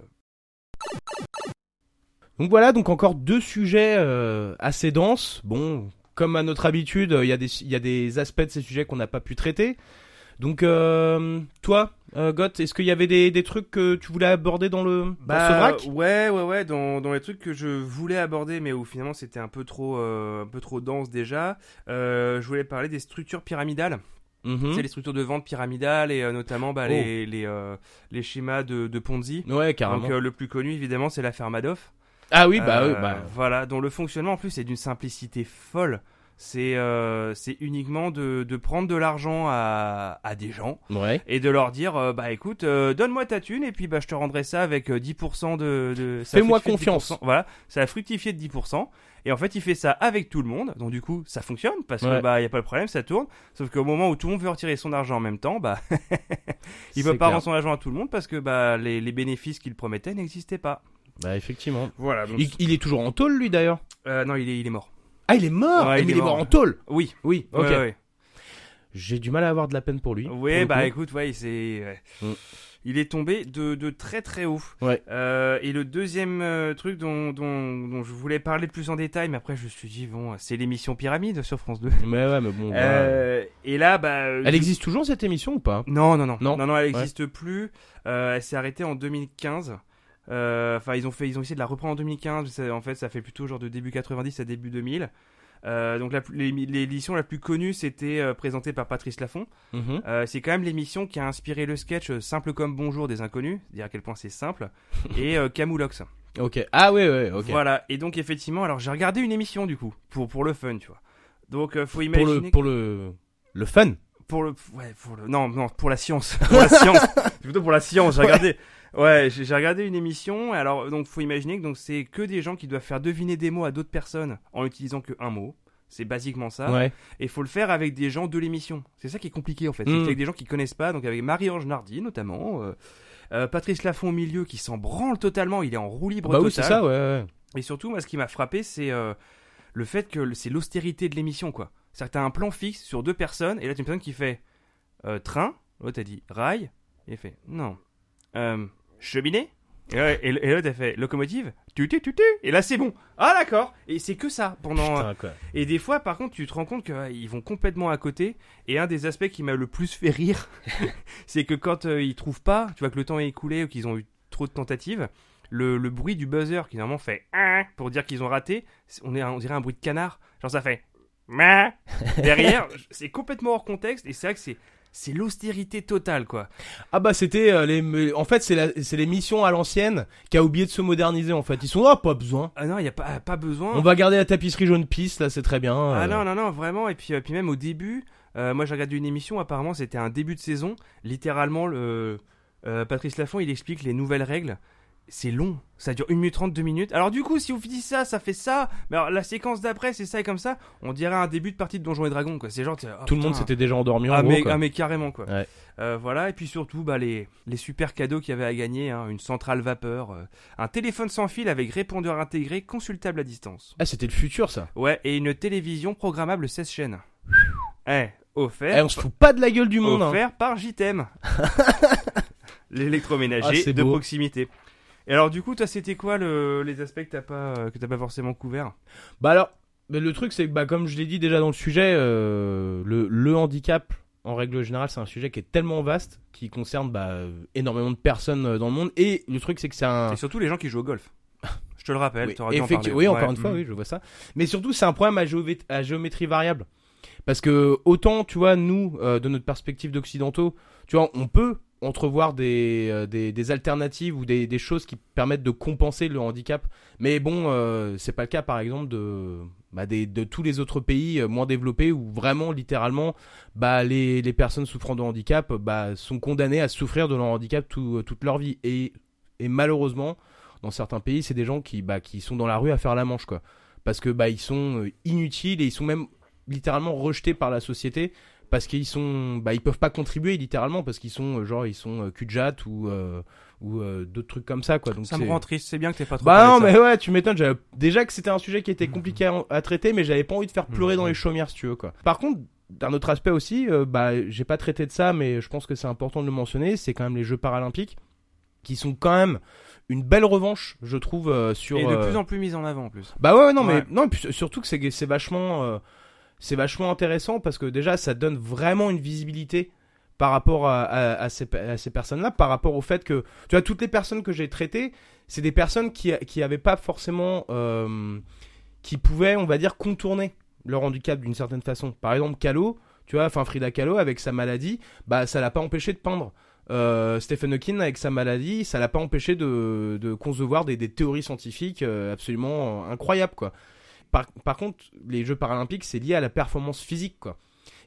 [SPEAKER 1] Donc voilà, donc encore deux sujets euh, assez denses. Bon, comme à notre habitude, il y, a des- y a des aspects de ces sujets qu'on n'a pas pu traiter. Donc euh, toi, euh, Goth, est-ce qu'il y avait des, des trucs que tu voulais aborder dans le dans ce vrac?
[SPEAKER 2] Bah, ouais, ouais, ouais, dans, dans les trucs que je voulais aborder, mais où finalement c'était un peu trop, euh, un peu trop dense déjà. je voulais parler des structures pyramidales.
[SPEAKER 1] Mhm.
[SPEAKER 2] C'est les structures de vente pyramidales et euh, notamment bah,
[SPEAKER 1] Oh.
[SPEAKER 2] les, les, euh, les schémas de, de Ponzi.
[SPEAKER 1] Ouais, carrément.
[SPEAKER 2] Donc euh, le plus connu évidemment c'est l'affaire Madoff.
[SPEAKER 1] ah oui, bah oui, bah.
[SPEAKER 2] Voilà, dont le fonctionnement en plus est d'une simplicité folle. C'est c'est uniquement de, de prendre de l'argent à, à des gens
[SPEAKER 1] Ouais.
[SPEAKER 2] et de leur dire bah écoute donne-moi ta thune et puis bah je te rendrai ça avec euh, 10% de, de
[SPEAKER 1] Fais-moi confiance.
[SPEAKER 2] 10%. voilà ça a fructifié de 10% et en fait il fait ça avec tout le monde donc du coup ça fonctionne parce
[SPEAKER 1] Ouais.
[SPEAKER 2] que bah y a pas de problème ça tourne sauf qu'au moment où tout le monde veut retirer son argent en même temps bah il peut pas
[SPEAKER 1] clair.
[SPEAKER 2] rendre son argent à tout le monde parce que bah les, les bénéfices qu'il promettait n'existaient pas
[SPEAKER 1] Bah effectivement.
[SPEAKER 2] voilà
[SPEAKER 1] Il, il est toujours en tôle lui d'ailleurs?
[SPEAKER 2] Euh, non il est, il est mort
[SPEAKER 1] Ah, il est mort.
[SPEAKER 2] Ouais,
[SPEAKER 1] Eh,
[SPEAKER 2] il
[SPEAKER 1] mais
[SPEAKER 2] est
[SPEAKER 1] il est mort
[SPEAKER 2] mort.
[SPEAKER 1] en tôle.
[SPEAKER 2] oui
[SPEAKER 1] Oui. Ok.
[SPEAKER 2] Ouais, ouais.
[SPEAKER 1] J'ai du mal à avoir de la peine pour lui.
[SPEAKER 2] Oui,
[SPEAKER 1] pour
[SPEAKER 2] bah écoute, ouais, c'est. ouais.
[SPEAKER 1] Mm.
[SPEAKER 2] Il est tombé de, de très très haut.
[SPEAKER 1] Ouais.
[SPEAKER 2] Euh, et le deuxième euh, truc dont, dont, dont je voulais parler plus en détail, mais après je me suis dit, bon, c'est l'émission Pyramide sur France 2.
[SPEAKER 1] Mais ouais, mais bon.
[SPEAKER 2] Euh, et là, bah.
[SPEAKER 1] Elle existe toujours cette émission ou pas?
[SPEAKER 2] Non, non, non.
[SPEAKER 1] Non.
[SPEAKER 2] Non, non, elle n'existe plus. Euh, elle s'est arrêtée en 2015. Euh, Enfin, ils ont fait, ils ont essayé de la reprendre en 2015. Ça- En fait, ça fait plutôt genre de début 90 à début 2000. Euh, donc la plus- l'é- l'édition la plus connue, c'était euh, présentée par Patrice Laffont.
[SPEAKER 1] Mhm.
[SPEAKER 2] Euh, c'est quand même l'émission qui a inspiré le sketch euh, Simple comme Bonjour des Inconnus, dire à quel point c'est simple, et Camoulox.
[SPEAKER 1] Ok. Ah ouais, ouais, ok.
[SPEAKER 2] Voilà. Et donc effectivement, alors j'ai regardé une émission du coup pour pour le fun, tu vois. Donc faut
[SPEAKER 1] Pour
[SPEAKER 2] imaginer
[SPEAKER 1] le, pour le, le fun.
[SPEAKER 2] Pour le ouais pour le non non pour la science. Pour la science. C'est plutôt pour la science j'ai regardé. Ouais. J'ai j'ai regardé une émission alors donc faut imaginer que donc c'est que des gens qui doivent faire deviner des mots à d'autres personnes en utilisant que un mot. C'est basiquement ça.
[SPEAKER 1] Ouais.
[SPEAKER 2] et faut le faire avec des gens de l'émission. C'est ça qui est compliqué en fait.
[SPEAKER 1] Mm.
[SPEAKER 2] c'est avec des gens qui connaissent pas. Donc avec Marie-Ange Nardi notamment euh, euh, Patrice Laffont au milieu qui s'en branle totalement. Il est en roue libre
[SPEAKER 1] Bah oui, c'est ça, ouais, ouais.
[SPEAKER 2] Et surtout, moi, ce qui m'a frappé, c'est euh, le fait que c'est l'austérité de l'émission, quoi. C'est-à-dire que t'as un plan fixe sur deux personnes, et là, t'as une personne qui fait euh, train, l'autre a dit rail, et il fait non. Euh, cheminée et, ouais, et, et l'autre a fait locomotive, tu tu tu tu, et là c'est bon. Ah d'accord. Et c'est que ça pendant.
[SPEAKER 1] Putain, quoi.
[SPEAKER 2] Et des fois, par contre, tu te rends compte qu'ils vont complètement à côté. Et un des aspects qui m'a le plus fait rire, c'est que quand euh, ils trouvent pas, tu vois que le temps est écoulé ou qu'ils ont eu trop de tentatives, le, le bruit du buzzer qui normalement fait Ah pour dire qu'ils ont raté, on, est, on dirait un bruit de canard. Genre ça fait derrière. c'est complètement hors contexte et c'est vrai que c'est c'est l'austérité totale quoi.
[SPEAKER 1] Ah bah c'était euh, les en fait c'est c'est l'émission à l'ancienne qui a oublié de se moderniser en fait. Ils sont ah pas besoin.
[SPEAKER 2] Ah non, il y a pas pas besoin.
[SPEAKER 1] On va garder la tapisserie jaune pisse là, c'est très bien.
[SPEAKER 2] Ah
[SPEAKER 1] euh.
[SPEAKER 2] non, non, non, vraiment. Et puis, euh, puis même au début, moi j'ai regardé une émission, apparemment c'était un début de saison. Littéralement, le, Patrice Laffont il explique les nouvelles règles. C'est long, ça dure 1 minute 30, 2 minutes. Alors du coup, si vous dites ça, ça fait ça. Mais alors la séquence d'après, c'est ça et comme ça. On dirait un début de partie de Donjons et Dragons, quoi. C'est genre. t'es- oh,
[SPEAKER 1] Tout le monde s'était déjà endormi en
[SPEAKER 2] Ah
[SPEAKER 1] gros,
[SPEAKER 2] mais,
[SPEAKER 1] quoi.
[SPEAKER 2] ah mais carrément quoi.
[SPEAKER 1] Ouais.
[SPEAKER 2] Euh, voilà et puis surtout bah les les super cadeaux qu'il y avait à gagner hein, une centrale vapeur, euh, un téléphone sans fil avec répondeur intégré consultable à distance.
[SPEAKER 1] Ah c'était le futur ça.
[SPEAKER 2] Ouais, et une télévision programmable 16 chaînes. Eh, offert.
[SPEAKER 1] Eh, on se fout pas de la gueule du monde. hein.
[SPEAKER 2] offert par JTM. L'électroménager
[SPEAKER 1] Ah,
[SPEAKER 2] de
[SPEAKER 1] beau.
[SPEAKER 2] proximité. Et alors du coup, toi, c'était quoi le, les aspects que t'as pas euh, que t'as pas forcément couverts
[SPEAKER 1] Bah alors, mais le truc c'est que bah comme je l'ai dit déjà dans le sujet, euh, le, le handicap en règle générale c'est un sujet qui est tellement vaste qui concerne bah, énormément de personnes euh, dans le monde et le truc c'est que c'est un
[SPEAKER 2] Et surtout les gens qui jouent au golf. Je te le rappelle,
[SPEAKER 1] Oui,
[SPEAKER 2] parler.
[SPEAKER 1] oui, encore
[SPEAKER 2] Ouais,
[SPEAKER 1] une fois,
[SPEAKER 2] mm.
[SPEAKER 1] oui, je vois ça. Mais surtout, c'est un problème à, géové- à géométrie variable. Parce que autant, tu vois, nous, euh, de notre perspective d'occidentaux, tu vois, on peut entrevoir des, euh, des, des alternatives ou des, des choses qui permettent de compenser le handicap. Mais bon, euh, c'est pas le cas, par exemple, de, bah, des, de tous les autres pays euh, moins développés où vraiment, littéralement, bah, les, les personnes souffrant de handicap bah, sont condamnées à souffrir de leur handicap tout- toute leur vie. Et, et malheureusement, dans certains pays, c'est des gens qui, bah, qui sont dans la rue à faire la manche, quoi. Parce que bah, ils sont euh, inutiles et ils sont même littéralement rejetés par la société parce qu'ils sont, bah, ils peuvent pas contribuer littéralement parce qu'ils sont, euh, genre, ils sont euh, cul-de-jatte ou, euh, ou euh, d'autres trucs comme ça, quoi. Donc
[SPEAKER 2] Ça me rend triste, c'est bien que t'aies pas trop
[SPEAKER 1] Bah non, mais ouais, tu m'étonnes. j'avais- Déjà que c'était un sujet qui était compliqué à, à traiter, mais j'avais pas envie de faire pleurer dans les chaumières, si tu veux, quoi. Par contre, d'un autre aspect aussi, euh, bah, j'ai pas traité de ça, mais je pense que c'est important de le mentionner. C'est quand même les Jeux paralympiques qui sont quand même une belle revanche, je trouve, euh, sur.
[SPEAKER 2] Et de
[SPEAKER 1] euh,
[SPEAKER 2] plus en plus mise en avant en plus.
[SPEAKER 1] bah ouais, ouais, non,
[SPEAKER 2] Ouais.
[SPEAKER 1] mais non, surtout que c'est vachement, euh, c'est vachement intéressant parce que déjà ça donne vraiment une visibilité par rapport à, ces, personnes-là, par rapport au fait que, tu vois, toutes les personnes que j'ai traitées, c'est des personnes qui qui avaient pas forcément, euh, qui pouvaient, on va dire, contourner leur handicap d'une certaine façon. Par exemple, Kahlo, tu vois, enfin Frida Kahlo avec sa maladie, bah ça l'a pas empêché de peindre. Euh, Stephen Hawking avec sa maladie, ça l'a pas empêché de, concevoir des, des théories scientifiques euh, absolument incroyables quoi. Par, par contre, les Jeux paralympiques c'est lié à la performance physique quoi.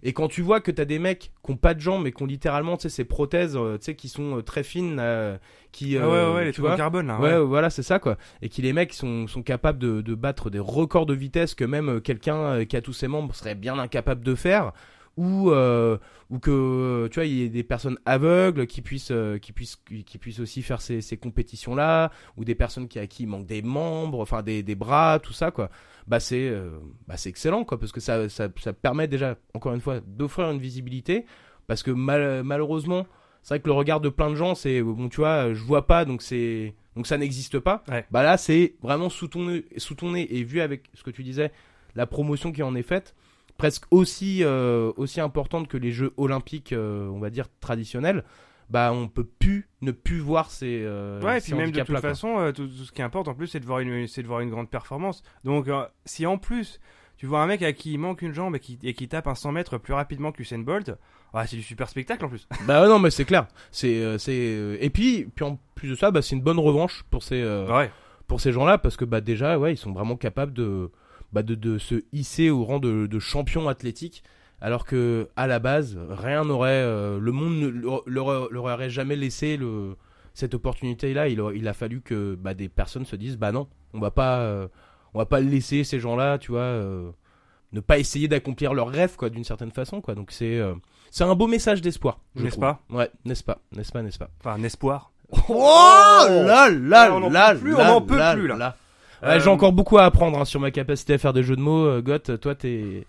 [SPEAKER 1] Et quand tu vois que t'as des mecs qui ont pas de jambes mais qui ont littéralement tu sais ces prothèses euh, tu sais qui sont euh, très fines euh, qui
[SPEAKER 2] Ah
[SPEAKER 1] euh,
[SPEAKER 2] ouais, ouais, les
[SPEAKER 1] tu
[SPEAKER 2] trucs en carbone là.
[SPEAKER 1] Ouais,
[SPEAKER 2] ouais.
[SPEAKER 1] voilà, c'est ça quoi. Et qui les mecs sont, sont capables de, de battre des records de vitesse que même quelqu'un qui a tous ses membres serait bien incapable de faire. Ou, euh, ou que euh, tu vois, il y ait des personnes aveugles qui puissent, euh, qui puissent, qui puissent aussi faire ces, ces compétitions-là, ou des personnes qui, à qui il manque des membres, enfin des, des bras, tout ça quoi. Bah c'est, euh, bah c'est excellent quoi, parce que ça, ça, ça permet déjà, encore une fois, d'offrir une visibilité, parce que mal- malheureusement, c'est vrai que le regard de plein de gens, c'est bon, tu vois, je vois pas, donc c'est donc ça n'existe pas.
[SPEAKER 2] Ouais.
[SPEAKER 1] Bah là, c'est vraiment sous ton nez, sous ton nez et vu avec ce que tu disais, la promotion qui en est faite, presque aussi euh, aussi importante que les Jeux Olympiques, euh, on va dire traditionnels. Bah, on peut plus ne plus voir ces. euh,
[SPEAKER 2] Ouais, et
[SPEAKER 1] ces
[SPEAKER 2] puis même de toute façon, tout, tout ce qui importe en plus, c'est de voir une, c'est de voir une grande performance. Donc, euh, si en plus tu vois un mec à qui il manque une jambe et qui, et qui tape un 100 mètres plus rapidement qu'Usain Bolt, c'est du super spectacle en plus.
[SPEAKER 1] Bah non, mais c'est clair. C'est c'est et puis puis en plus de ça, bah c'est une bonne revanche pour ces euh,
[SPEAKER 2] Ouais.
[SPEAKER 1] pour ces gens-là parce que bah déjà ouais, ils sont vraiment capables de bah de, de se hisser au rang de, de champion athlétique alors que à la base, rien n'aurait euh, le monde ne leur, aurait jamais laissé le cette opportunité là, il, a- il a fallu que bah, des personnes se disent bah non, on va pas euh, on va pas laisser ces gens-là, tu vois, euh, ne pas essayer d'accomplir leurs rêves quoi d'une certaine façon quoi. Donc c'est euh, c'est un beau message d'espoir,
[SPEAKER 2] N'est-ce pas?
[SPEAKER 1] Ouais, n'est-ce pas, n'est-ce pas, n'est-ce pas?
[SPEAKER 2] Enfin, un espoir.
[SPEAKER 1] Oh là là là
[SPEAKER 2] peut plus, on
[SPEAKER 1] là
[SPEAKER 2] n'en peut
[SPEAKER 1] là
[SPEAKER 2] plus, là.
[SPEAKER 1] Ouais,
[SPEAKER 2] Euh,
[SPEAKER 1] J'ai encore beaucoup à apprendre hein, sur ma capacité à faire des jeux de mots. Euh, Goth, toi, t'es,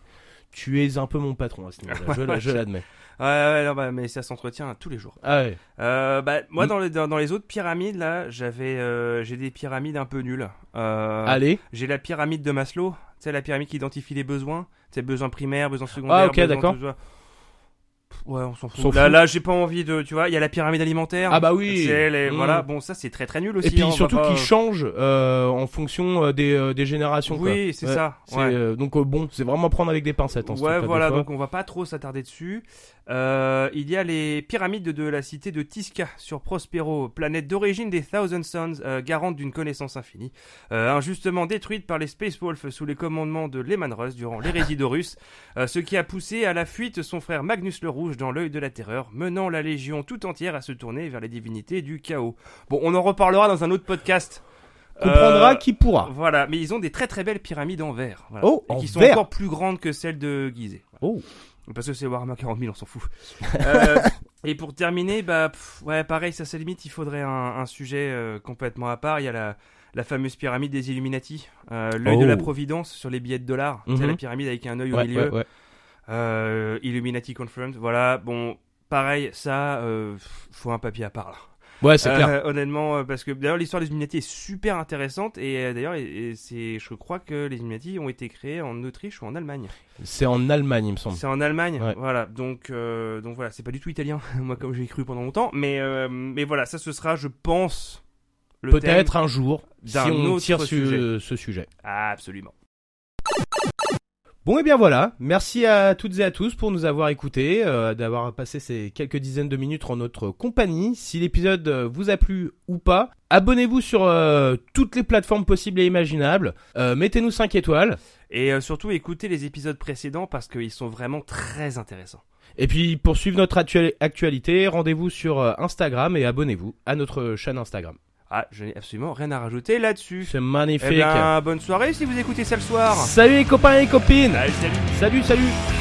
[SPEAKER 1] tu es un peu mon patron à ce niveau-là. Je, la- je l'admets.
[SPEAKER 2] Ouais, ouais, non, bah, mais ça s'entretient tous les jours.
[SPEAKER 1] Ah ouais.
[SPEAKER 2] Euh, bah, moi,
[SPEAKER 1] Mm.
[SPEAKER 2] dans, les, dans, dans les autres pyramides, là, j'avais, euh, j'ai des pyramides un peu nulles. Euh,
[SPEAKER 1] Allez.
[SPEAKER 2] J'ai la pyramide de Maslow, tu sais, la pyramide qui identifie les besoins. Tu sais, besoins primaires, besoins secondaires.
[SPEAKER 1] Ah, ok, d'accord.
[SPEAKER 2] Ouais, on s'en fout. Là, là j'ai pas envie de. Tu vois, il y a la pyramide alimentaire.
[SPEAKER 1] Ah bah oui.
[SPEAKER 2] Les-
[SPEAKER 1] Mm.
[SPEAKER 2] Voilà, bon, ça, c'est très très nul aussi.
[SPEAKER 1] Et puis
[SPEAKER 2] hein,
[SPEAKER 1] surtout
[SPEAKER 2] pas-
[SPEAKER 1] qu'ils changent euh, en fonction euh, des, euh, des générations.
[SPEAKER 2] Oui, c'est
[SPEAKER 1] Ouais,
[SPEAKER 2] ça. ouais.
[SPEAKER 1] euh, donc euh, bon, c'est vraiment prendre avec des pincettes. hein, ce
[SPEAKER 2] Ouais, voilà, donc on va pas trop s'attarder dessus. Euh, il y a les pyramides de la cité de Tisca sur Prospero, planète d'origine des Thousand Suns, euh, garante d'une connaissance infinie, euh, injustement détruite par les Space Wolves sous les commandements de Lehman Russ durant l'hérésie d'Horus, euh, ce qui a poussé à la fuite son frère Magnus le Rouge dans l'œil de la terreur, menant la légion tout entière à se tourner vers les divinités du chaos. Bon, on en reparlera dans un autre podcast.
[SPEAKER 1] Comprendra
[SPEAKER 2] Euh,
[SPEAKER 1] qui pourra.
[SPEAKER 2] Voilà, mais ils ont des très très belles pyramides en verre. Voilà.
[SPEAKER 1] Oh,
[SPEAKER 2] et
[SPEAKER 1] en
[SPEAKER 2] qui sont
[SPEAKER 1] verre.
[SPEAKER 2] encore plus grandes que celles de Gizeh. Voilà.
[SPEAKER 1] Oh.
[SPEAKER 2] Parce que c'est Warhammer 40 000, on s'en fout. Euh, et pour terminer, bah, pff, ouais, pareil, ça c'est limite, il faudrait un, un sujet euh, complètement à part. Il y a la, la fameuse pyramide des Illuminati, euh, l'œil de
[SPEAKER 1] Oh.
[SPEAKER 2] la Providence sur les billets de dollars. C'est
[SPEAKER 1] Mhm.
[SPEAKER 2] la pyramide avec un œil au milieu.
[SPEAKER 1] ouais, ouais.
[SPEAKER 2] Euh, Illuminati confirmed. Voilà, bon, pareil, ça, euh, faut un papier à part là.
[SPEAKER 1] Ouais, c'est
[SPEAKER 2] Euh,
[SPEAKER 1] clair.
[SPEAKER 2] Honnêtement, euh, parce que d'ailleurs l'histoire des Illuminati est super intéressante et euh, d'ailleurs c'est, je crois que les Illuminati ont été créés en Autriche ou en Allemagne.
[SPEAKER 1] C'est en Allemagne, il me semble.
[SPEAKER 2] C'est en Allemagne,
[SPEAKER 1] Ouais.
[SPEAKER 2] voilà. Donc, euh, donc voilà, c'est pas du tout italien, moi comme j'ai cru pendant longtemps, mais mais voilà, ça ce sera, je pense.
[SPEAKER 1] Peut-être un jour, si on
[SPEAKER 2] autre
[SPEAKER 1] tire sur
[SPEAKER 2] sujet.
[SPEAKER 1] ce sujet.
[SPEAKER 2] Absolument.
[SPEAKER 1] Bon et bien voilà, merci à toutes et à tous pour nous avoir écoutés, euh, d'avoir passé ces quelques dizaines de minutes en notre compagnie. Si l'épisode euh, vous a plu ou pas, abonnez-vous sur euh, toutes les plateformes possibles et imaginables, euh, mettez-nous 5 étoiles,
[SPEAKER 2] Et surtout, écoutez les épisodes précédents parce qu'ils sont vraiment très intéressants.
[SPEAKER 1] et puis pour suivre notre actua- actualité, rendez-vous sur Instagram et abonnez-vous à notre chaîne Instagram.
[SPEAKER 2] Ah, je n'ai absolument rien à rajouter là-dessus.
[SPEAKER 1] C'est magnifique.
[SPEAKER 2] Eh bien, bonne soirée si vous écoutez ça le soir.
[SPEAKER 1] Salut les copains et les copines
[SPEAKER 2] Allez, salut.
[SPEAKER 1] Salut, salut